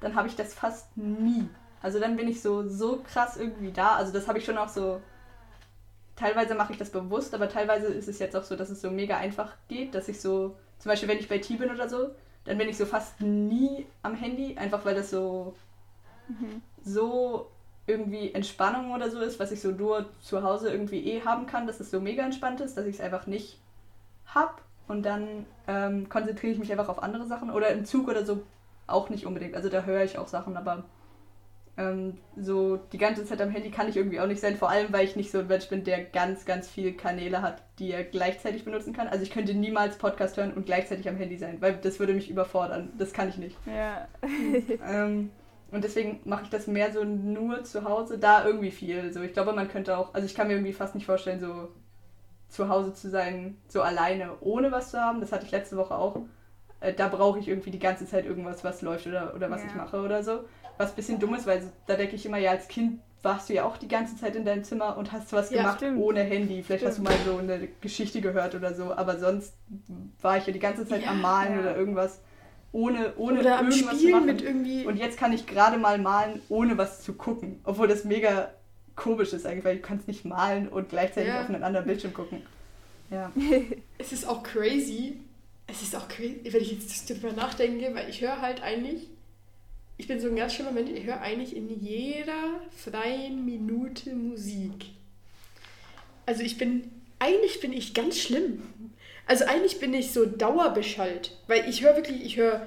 dann habe ich das fast nie. Also dann bin ich so, so krass irgendwie da. Also das habe ich schon auch so. Teilweise mache ich das bewusst, aber teilweise ist es jetzt auch so, dass es so mega einfach geht, dass ich so zum Beispiel, wenn ich bei T bin oder so, dann bin ich so fast nie am Handy, einfach weil das so, mhm. so irgendwie Entspannung oder so ist, was ich so nur zu Hause irgendwie eh haben kann, dass es so mega entspannt ist, dass ich es einfach nicht hab. und dann ähm, konzentriere ich mich einfach auf andere Sachen. Oder im Zug oder so auch nicht unbedingt. Also da höre ich auch Sachen, aber ähm, so die ganze Zeit am Handy kann ich irgendwie auch nicht sein. Vor allem, weil ich nicht so ein Mensch bin, der ganz, ganz viele Kanäle hat, die er gleichzeitig benutzen kann. Also ich könnte niemals Podcast hören und gleichzeitig am Handy sein, weil das würde mich überfordern. Das kann ich nicht. Ja. [laughs] ähm, und deswegen mache ich das mehr so nur zu Hause, da irgendwie viel. So, ich glaube, man könnte auch, also ich kann mir irgendwie fast nicht vorstellen, so zu Hause zu sein, so alleine, ohne was zu haben. Das hatte ich letzte Woche auch. Äh, da brauche ich irgendwie die ganze Zeit irgendwas, was läuft oder, oder was Ja. ich mache oder so. Was ein bisschen dumm ist, weil da denke ich immer, ja, als Kind warst du ja auch die ganze Zeit in deinem Zimmer und hast was Ja, gemacht stimmt. ohne Handy. Vielleicht hast du Stimmt. mal so eine Geschichte gehört oder so, aber sonst war ich ja die ganze Zeit Ja, am Malen ja. oder irgendwas, ohne, ohne Oder am irgendwas zu Spielen machen. mit irgendwie. Und jetzt kann ich gerade mal malen, ohne was zu gucken. Obwohl das mega komisch ist eigentlich, weil du kannst nicht malen und gleichzeitig auf einen anderen Bildschirm gucken. Ja. [laughs] Es ist auch crazy. Es ist auch crazy, wenn ich jetzt darüber nachdenke, weil ich höre halt eigentlich, ich bin so ein ganz schlimmer Mensch, ich höre eigentlich in jeder freien Minute Musik. Also ich bin, eigentlich bin ich ganz schlimm. Also eigentlich bin ich so dauerbeschallt, weil ich höre wirklich, ich höre,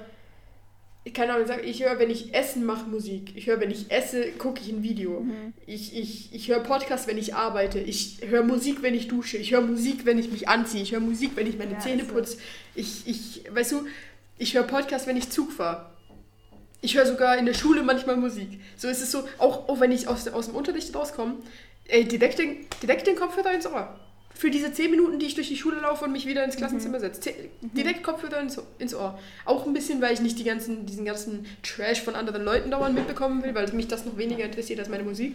ich kann auch sagen, ich höre, wenn ich Essen mache Musik. Ich höre, wenn ich esse, gucke ich ein Video. Ich, ich, ich höre Podcasts, wenn ich arbeite. Ich höre Musik, wenn ich dusche. Ich höre Musik, wenn ich mich anziehe. Ich höre Musik, wenn ich meine Ja, Zähne putze. Ich, ich, weißt du, ich höre Podcasts, wenn ich Zug fahre. Ich höre sogar in der Schule manchmal Musik. So ist es so, auch, auch wenn ich aus, aus dem Unterricht rauskomme, ey, direkt den, direkt den Kopfhörer ins Ohr. Für diese 10 Minuten, die ich durch die Schule laufe und mich wieder ins Klassenzimmer setze. Zeh- Direkt Kopfhörer ins, ins Ohr. Auch ein bisschen, weil ich nicht die ganzen, diesen ganzen Trash von anderen Leuten dauernd mitbekommen will, weil mich das noch weniger interessiert als meine Musik.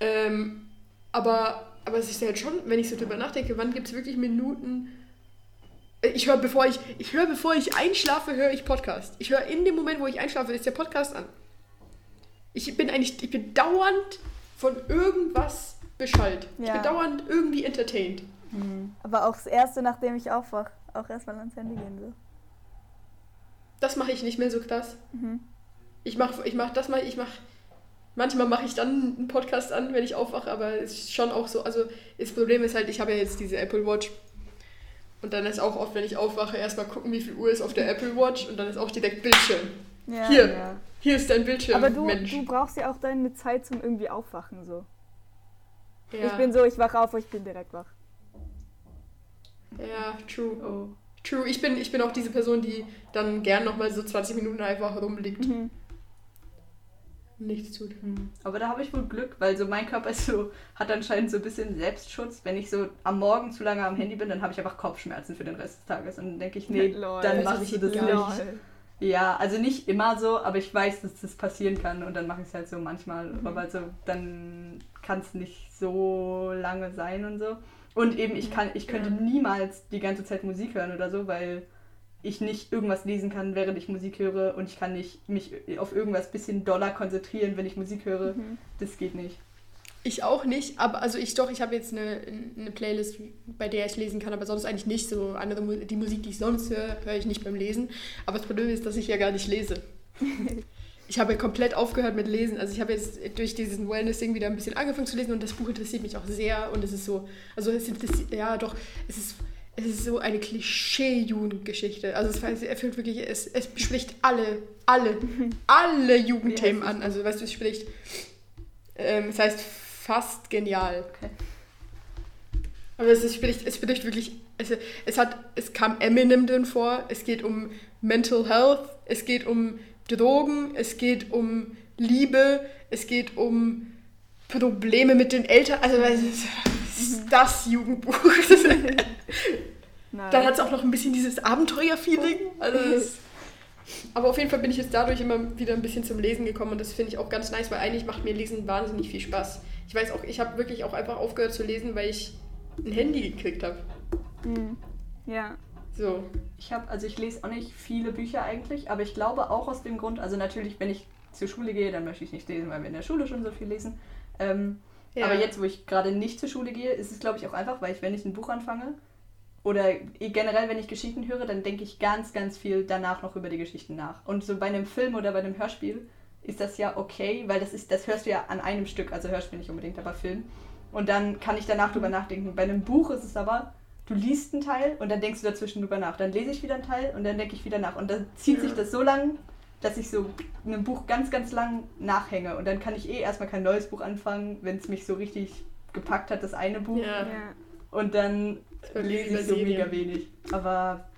Ähm, aber, aber es ist halt schon, wenn ich so drüber nachdenke, wann gibt es wirklich Minuten. Ich höre, bevor ich, ich höre, bevor ich einschlafe, höre ich Podcast. Ich höre in dem Moment, wo ich einschlafe, ist der Podcast an. Ich bin eigentlich, ich bin dauernd von irgendwas beschallt. Ich Ja. bin dauernd irgendwie entertained. Aber auch das erste, nachdem ich aufwach, auch erstmal ans Handy gehen so. Das mache ich nicht mehr so krass. Mhm. Ich mache ich mach das mal, ich mache. Manchmal mache ich dann einen Podcast an, wenn ich aufwache, aber es ist schon auch so. Also, das Problem ist halt, ich habe ja jetzt diese Apple Watch. Und dann ist auch oft, wenn ich aufwache, erstmal gucken, wie viel Uhr ist auf der Apple Watch und dann ist auch direkt Bildschirm. Ja. Hier, Ja. hier ist dein Bildschirm, Aber du, Mensch. du brauchst ja auch deine Zeit zum irgendwie aufwachen so. ja. Ich bin so, ich wache auf, ich bin direkt wach. ja, true. Oh. True. Ich bin, ich bin auch diese Person, die dann gern nochmal so 20 Minuten einfach rumliegt Mhm. Nichts tut. Hm. Aber da habe ich wohl Glück, weil so mein Körper ist so, hat anscheinend so ein bisschen Selbstschutz. Wenn ich so am Morgen zu lange am Handy bin, dann habe ich einfach Kopfschmerzen für den Rest des Tages. Und dann denke ich, nee, Lol. dann mache ich das lol. nicht. Ja, also nicht immer so, aber ich weiß, dass das passieren kann und dann mache ich es halt so manchmal. Mhm. Aber also dann kann es nicht so lange sein und so. Und eben, ich kann, ich könnte Ja. niemals die ganze Zeit Musik hören oder so, weil ich nicht irgendwas lesen kann, während ich Musik höre und ich kann nicht mich auf irgendwas bisschen doller konzentrieren, wenn ich Musik höre. Mhm. Das geht nicht. Ich auch nicht, aber also ich doch, ich habe jetzt eine, eine Playlist, bei der ich lesen kann, aber sonst eigentlich nicht so. Andere, die Musik, die ich sonst höre, höre ich nicht beim Lesen. Aber das Problem ist, dass ich ja gar nicht lese. [laughs] Ich habe komplett aufgehört mit Lesen. Also ich habe jetzt durch diesen Wellness-Ding wieder ein bisschen angefangen zu lesen und das Buch interessiert mich auch sehr. Und es ist so, also es interessiert, ja doch, es ist, es ist so eine Klischee-Jugendgeschichte. Also es erfüllt wirklich, es, es bespricht alle, alle, [laughs] alle Jugendthemen an. Also weißt du, es spricht, ähm, es heißt fast genial. Okay. Aber es, ist, spricht, es spricht wirklich, es, es, hat, es kam Eminem drin vor, es geht um Mental Health, es geht um Drogen, es geht um Liebe, es geht um Probleme mit den Eltern. Also es ist, das Jugendbuch. [laughs] Dann hat es auch noch ein bisschen dieses Abenteuer-Feeling. Also es- [laughs] aber auf jeden Fall bin ich jetzt dadurch immer wieder ein bisschen zum Lesen gekommen und das finde ich auch ganz nice, weil eigentlich macht mir Lesen wahnsinnig viel Spaß. Ich weiß auch, ich habe wirklich auch einfach aufgehört zu lesen, weil ich ein Handy gekriegt habe. Mhm. Ja. So. Ich habe, also ich lese auch nicht viele Bücher eigentlich, aber ich glaube auch aus dem Grund, also natürlich, wenn ich zur Schule gehe, dann möchte ich nicht lesen, weil wir in der Schule schon so viel lesen. Ähm, Ja. Aber jetzt, wo ich gerade nicht zur Schule gehe, ist es, glaube ich, auch einfach, weil ich, wenn ich ein Buch anfange oder generell, wenn ich Geschichten höre, dann denke ich ganz, ganz viel danach noch über die Geschichten nach. Und so bei einem Film oder bei einem Hörspiel ist das ja okay, weil das ist, das hörst du ja an einem Stück, also Hörspiel nicht unbedingt, aber Film. Und dann kann ich danach drüber nachdenken. Bei einem Buch ist es aber, du liest einen Teil und dann denkst du dazwischen drüber nach. Dann lese ich wieder einen Teil und dann denke ich wieder nach. Und dann zieht sich das so lang, dass ich so in einem Buch ganz, ganz lang nachhänge. Und dann kann ich eh erstmal kein neues Buch anfangen, wenn es mich so richtig gepackt hat, das eine Buch. Ja. Ja. Und dann lese ich so Serien. mega wenig. Aber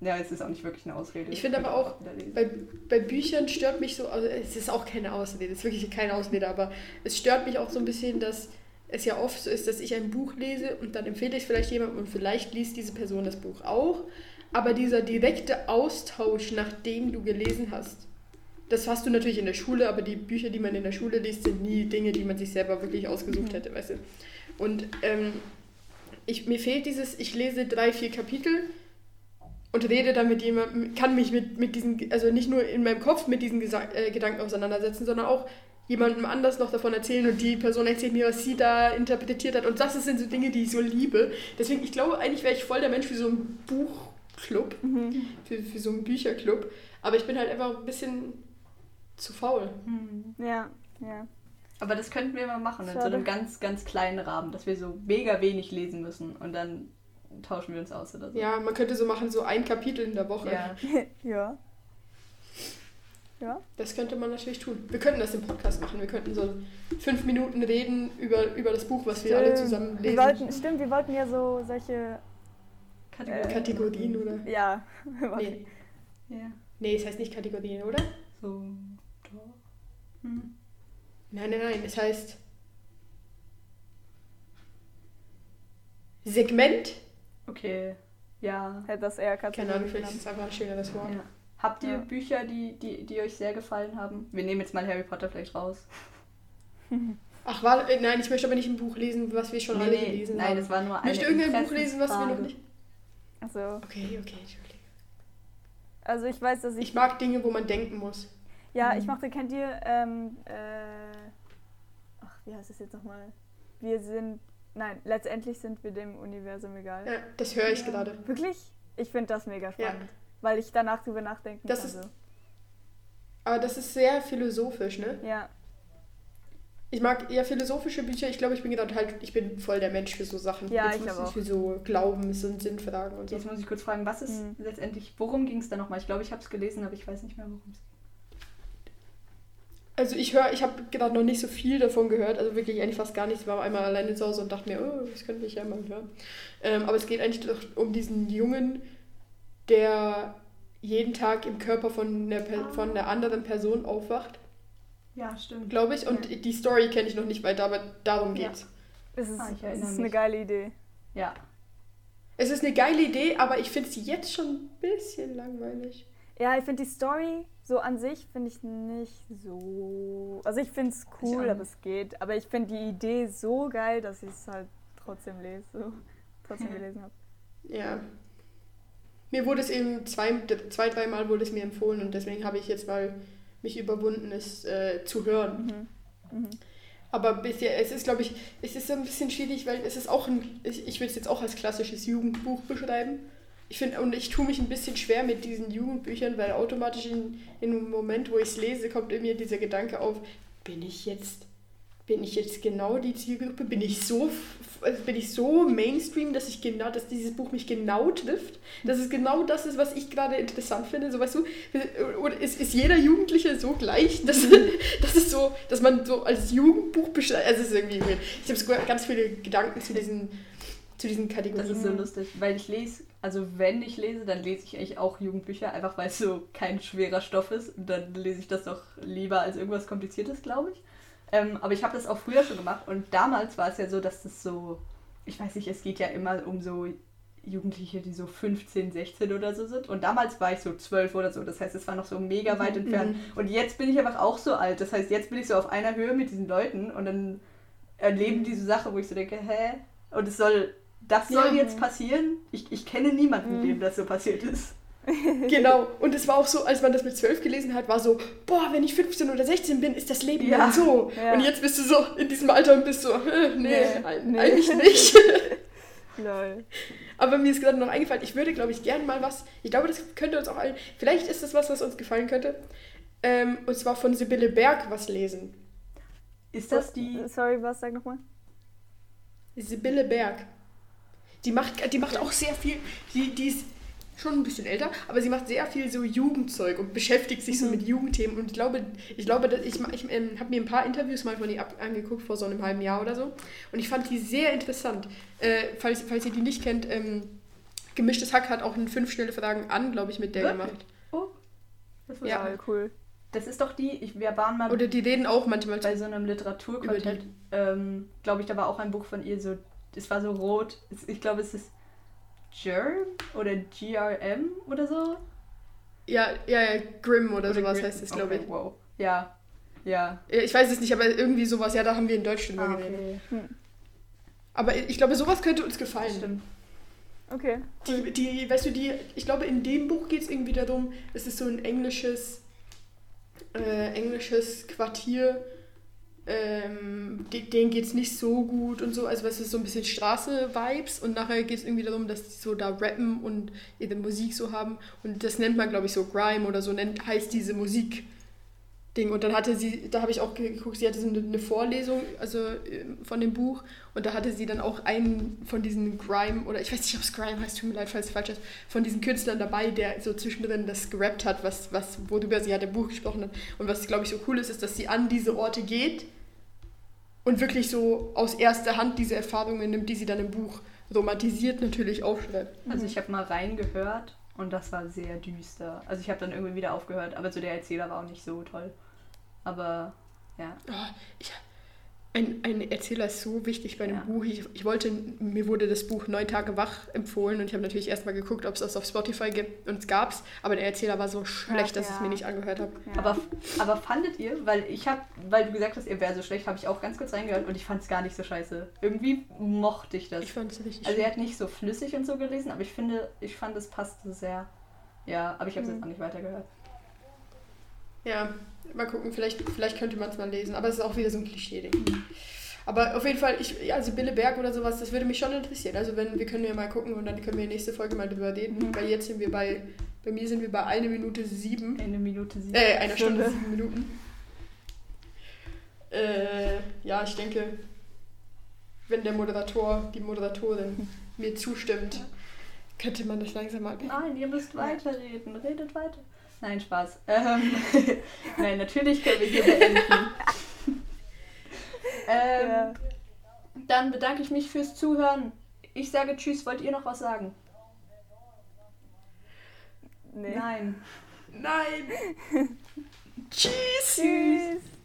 ja, es ist auch nicht wirklich eine Ausrede. Ich finde aber auch. Bei, bei Büchern stört mich so, also es ist auch keine Ausrede, es ist wirklich keine Ausrede, aber es stört mich auch so ein bisschen, dass es ja oft so ist, dass ich ein Buch lese und dann empfehle ich es vielleicht jemandem und vielleicht liest diese Person das Buch auch, aber dieser direkte Austausch, nachdem du gelesen hast, das hast du natürlich in der Schule, aber die Bücher, die man in der Schule liest, sind nie Dinge, die man sich selber wirklich ausgesucht hätte, weißt du. Und ähm, ich, mir fehlt dieses, ich lese drei, vier Kapitel und rede dann mit jemandem, kann mich mit, mit diesen, also nicht nur in meinem Kopf mit diesen Gesa äh, Gedanken auseinandersetzen, sondern auch jemandem anders noch davon erzählen und die Person erzählt mir, was sie da interpretiert hat. Und das sind so Dinge, die ich so liebe. Deswegen, ich glaube, eigentlich wäre ich voll der Mensch für so einen Buchclub, Mhm. für, für so einen Bücherclub. Aber ich bin halt einfach ein bisschen zu faul. Hm. Ja, ja. Aber das könnten wir mal machen, in so Schade. einem ganz, ganz kleinen Rahmen, dass wir so mega wenig lesen müssen und dann tauschen wir uns aus oder so. Ja, man könnte so machen, so ein Kapitel in der Woche. Ja. [laughs] ja. Ja. Das könnte man natürlich tun. Wir könnten das im Podcast machen. Wir könnten so fünf Minuten reden über, über das Buch, was wir alle zusammen Wir lesen. wollten, stimmt, wir wollten ja so solche. Kategorien. Äh, Kategorien, oder? Ja. [laughs] Nee. Ja. nee, es heißt nicht Kategorien, oder? So. Doch. Hm. Nein, nein, nein. Es heißt Segment. Okay. Ja. Hätte das eher Keine Kategorien Ahnung, vielleicht ist es einfach ein schöneres Wort. ja. Habt ihr Ja. Bücher, die, die, die euch sehr gefallen haben? Wir nehmen jetzt mal Harry Potter vielleicht raus. [laughs] Ach, war, äh, nein, ich möchte aber nicht ein Buch lesen, was wir schon alle gelesen nein, haben. das war nur ich eine möchte irgendein Buch lesen, was wir noch nicht. Also, Okay, okay, Entschuldigung. also ich weiß, dass ich. Ich mag Dinge, wo man denken muss. ja, ich Mhm. mochte, kennt ihr. Ähm, äh, ach, wie heißt es jetzt nochmal? Wir sind. Nein, letztendlich sind wir dem Universum egal. Ja, das höre ich Ja. gerade. Wirklich? Ich finde das mega Ja. spannend. Weil ich danach drüber nachdenken Das kann. ist- so. Aber das ist sehr philosophisch, ne? Ja, Ich mag eher philosophische Bücher. Ich glaube, ich bin gerade halt, ich bin voll der Mensch für so Sachen. Ja, Jetzt ich aber auch. Für so Glaubens- und Sinnfragen und so. Jetzt muss ich kurz fragen, was ist Hm. letztendlich, worum ging es da nochmal? Ich glaube, ich habe es gelesen, aber ich weiß nicht mehr, worum es Also ich höre, ich habe gerade noch nicht so viel davon gehört, also wirklich eigentlich fast gar nichts. Ich war einmal alleine zu Hause und dachte mir, oh, das könnte ich ja mal hören. Ähm, aber es geht eigentlich doch um diesen Jungen, der jeden Tag im Körper von einer, von einer anderen Person aufwacht, Ja, stimmt. glaube ich. Und die Story kenne ich noch nicht weiter, aber darum Ja. geht's. es ist, Ah, ich es ist eine geile Idee. Ja. Es ist eine geile Idee, aber ich finde sie jetzt schon ein bisschen langweilig. Ja, ich finde die Story so an sich finde ich nicht so. Also ich finde es cool, aber es geht. Aber ich finde die Idee so geil, dass ich es halt trotzdem lese, so trotzdem [laughs] gelesen habe. Ja. Mir wurde es eben zwei, zwei dreimal wurde es mir empfohlen und deswegen habe ich jetzt mal mich überwunden, es äh, zu hören. Mhm. Mhm. Aber bisher, es ist, glaube ich, es ist so ein bisschen schwierig, weil es ist auch ein, ich, ich würde es jetzt auch als klassisches Jugendbuch beschreiben. Ich finde, und ich tue mich ein bisschen schwer mit diesen Jugendbüchern, weil automatisch in, in einem Moment, wo ich es lese, kommt in mir dieser Gedanke auf, bin ich jetzt, bin ich jetzt genau die Zielgruppe? Bin ich so, also bin ich so Mainstream, dass ich genau, dass dieses Buch mich genau trifft? Dass es genau das ist, was ich gerade interessant finde? So weißt du, oder ist, ist jeder Jugendliche so gleich? Dass, [laughs] das ist so, dass man so als Jugendbuch beschreibt. Also es ist irgendwie weird. Ich habe sogar ganz viele Gedanken zu diesen, zu diesen Das Kategorien. ist so lustig, weil ich lese, also wenn ich lese, dann lese ich eigentlich auch Jugendbücher, einfach weil es so kein schwerer Stoff ist. Und dann lese ich das doch lieber als irgendwas Kompliziertes, glaube ich. Ähm, aber ich habe das auch früher schon gemacht und damals war es ja so, dass das so, ich weiß nicht, es geht ja immer um so Jugendliche, die so 15, 16 oder so sind. Und damals war ich so 12 oder so. Das heißt, es war noch so mega weit Mhm. entfernt. Und jetzt bin ich einfach auch so alt. Das heißt, jetzt bin ich so auf einer Höhe mit diesen Leuten und dann erleben diese Sache, wo ich so denke, hä? Und es soll, das soll Ja. jetzt passieren? Ich, ich kenne niemanden, Mhm. dem das so passiert ist. [laughs] Genau. Und es war auch so, als man das mit 12 gelesen hat, war so, boah, wenn ich 15 oder 16 bin, ist das Leben Ja. dann so. Ja. Und jetzt bist du so in diesem Alter und bist so, [laughs] nee, Nee, nee. eigentlich [laughs] nicht. Lol. Aber mir ist gerade noch eingefallen, ich würde, glaube ich, gern mal was, ich glaube, das könnte uns auch allen, vielleicht ist das was, was uns gefallen könnte. Ähm, und zwar von Sibylle Berg was lesen. Ist das die. Sorry, was sag nochmal? Sibylle Berg. Die macht, die macht auch sehr viel. Die, die ist schon ein bisschen älter, aber sie macht sehr viel so Jugendzeug und beschäftigt sich so mit Jugendthemen. Und ich glaube, ich glaube, dass ich, ich ähm, habe mir ein paar Interviews mal von ihr angeguckt vor so einem halben Jahr oder so. Und ich fand die sehr interessant. Äh, falls, falls ihr die nicht kennt, ähm, Gemischtes Hack hat auch ein fünf schnelle Fragen an, glaube ich, mit der Wirklich? gemacht. Oh, das ist Ja. Cool. Das ist doch die, ich, wir waren mal Oder die reden auch manchmal. bei so einem Literaturquartett, ähm, glaube ich, da war auch ein Buch von ihr, so, es war so rot, ich glaube, es ist Germ oder GRM oder so. Ja, ja, ja, Grimm oder, sowas Grim- heißt es, glaube okay, ich. Wow. Ja, ja. Ja, Ich weiß es nicht, aber irgendwie sowas, ja, da haben wir in Deutsch drüber Ah, geredet. okay. Hm. Aber ich glaube, sowas könnte uns gefallen. Stimmt. Okay. Die, die, weißt du, die, ich glaube, in dem Buch geht es irgendwie darum, es ist so ein englisches, äh, englisches Quartier, ähm, de- denen geht es nicht so gut und so, also es ist so ein bisschen Straße-Vibes. Und nachher geht es irgendwie darum, dass die so da rappen und ihre Musik so haben. Und das nennt man, glaube ich, so Grime oder so nennt, heißt diese Musik. Ding. Und dann hatte sie, da habe ich auch geguckt, sie hatte so eine, Vorlesung also äh, von dem Buch und da hatte sie dann auch einen von diesen Grime, oder ich weiß nicht, ob es Grime heißt, tut mir leid, falls es falsch ist, von diesen Künstlern dabei, der so zwischendrin das gerappt hat, was, was, worüber sie halt im Buch gesprochen hat. Und was, glaube ich, so cool ist, ist, dass sie an diese Orte geht und wirklich so aus erster Hand diese Erfahrungen nimmt, die sie dann im Buch romantisiert natürlich aufschreibt. Also ich habe mal reingehört und das war sehr düster. Also ich habe dann irgendwie wieder aufgehört, aber so der Erzähler war auch nicht so toll. Aber ja. Oh, ich, ein, ein Erzähler ist so wichtig bei einem Ja. Buch. Ich, ich wollte, mir wurde das Buch Neun Tage wach empfohlen und ich habe natürlich erstmal geguckt, ob es das auf Spotify gibt und es gab's, aber der Erzähler war so schlecht, dass ich es ja. mir nicht angehört habe. Ja. Aber, aber fandet ihr, weil ich habe, weil du gesagt hast, ihr wäre so schlecht, habe ich auch ganz kurz reingehört und ich fand es gar nicht so scheiße. Irgendwie mochte ich das. Ich fand es richtig Also er hat nicht so flüssig und so gelesen, aber ich finde, ich fand es passte sehr. Ja, aber ich habe es Mhm. jetzt auch nicht weitergehört. Ja, mal gucken, vielleicht, vielleicht könnte man es mal lesen, aber es ist auch wieder so ein Klischee-Ding. Aber auf jeden Fall, ich, also Billeberg oder sowas, das würde mich schon interessieren. Also wenn, wir können ja mal gucken und dann können wir nächste Folge mal drüber reden, Mhm. weil jetzt sind wir bei, bei mir sind wir bei einer Minute sieben. Eine Minute sieben. Äh, einer Stunde, Stunde. sieben Minuten. Äh, ja, ich denke, wenn der Moderator, die Moderatorin mir zustimmt, könnte man das langsam mal. Nein, ihr müsst weiterreden. Redet weiter. Nein, Spaß. Ähm, [laughs] Nein, natürlich können wir hier beenden. [laughs] ähm, Ja. Dann bedanke ich mich fürs Zuhören. Ich sage Tschüss. Wollt ihr noch was sagen? Nee. Nein. Nein! [laughs] Tschüss! Tschüss.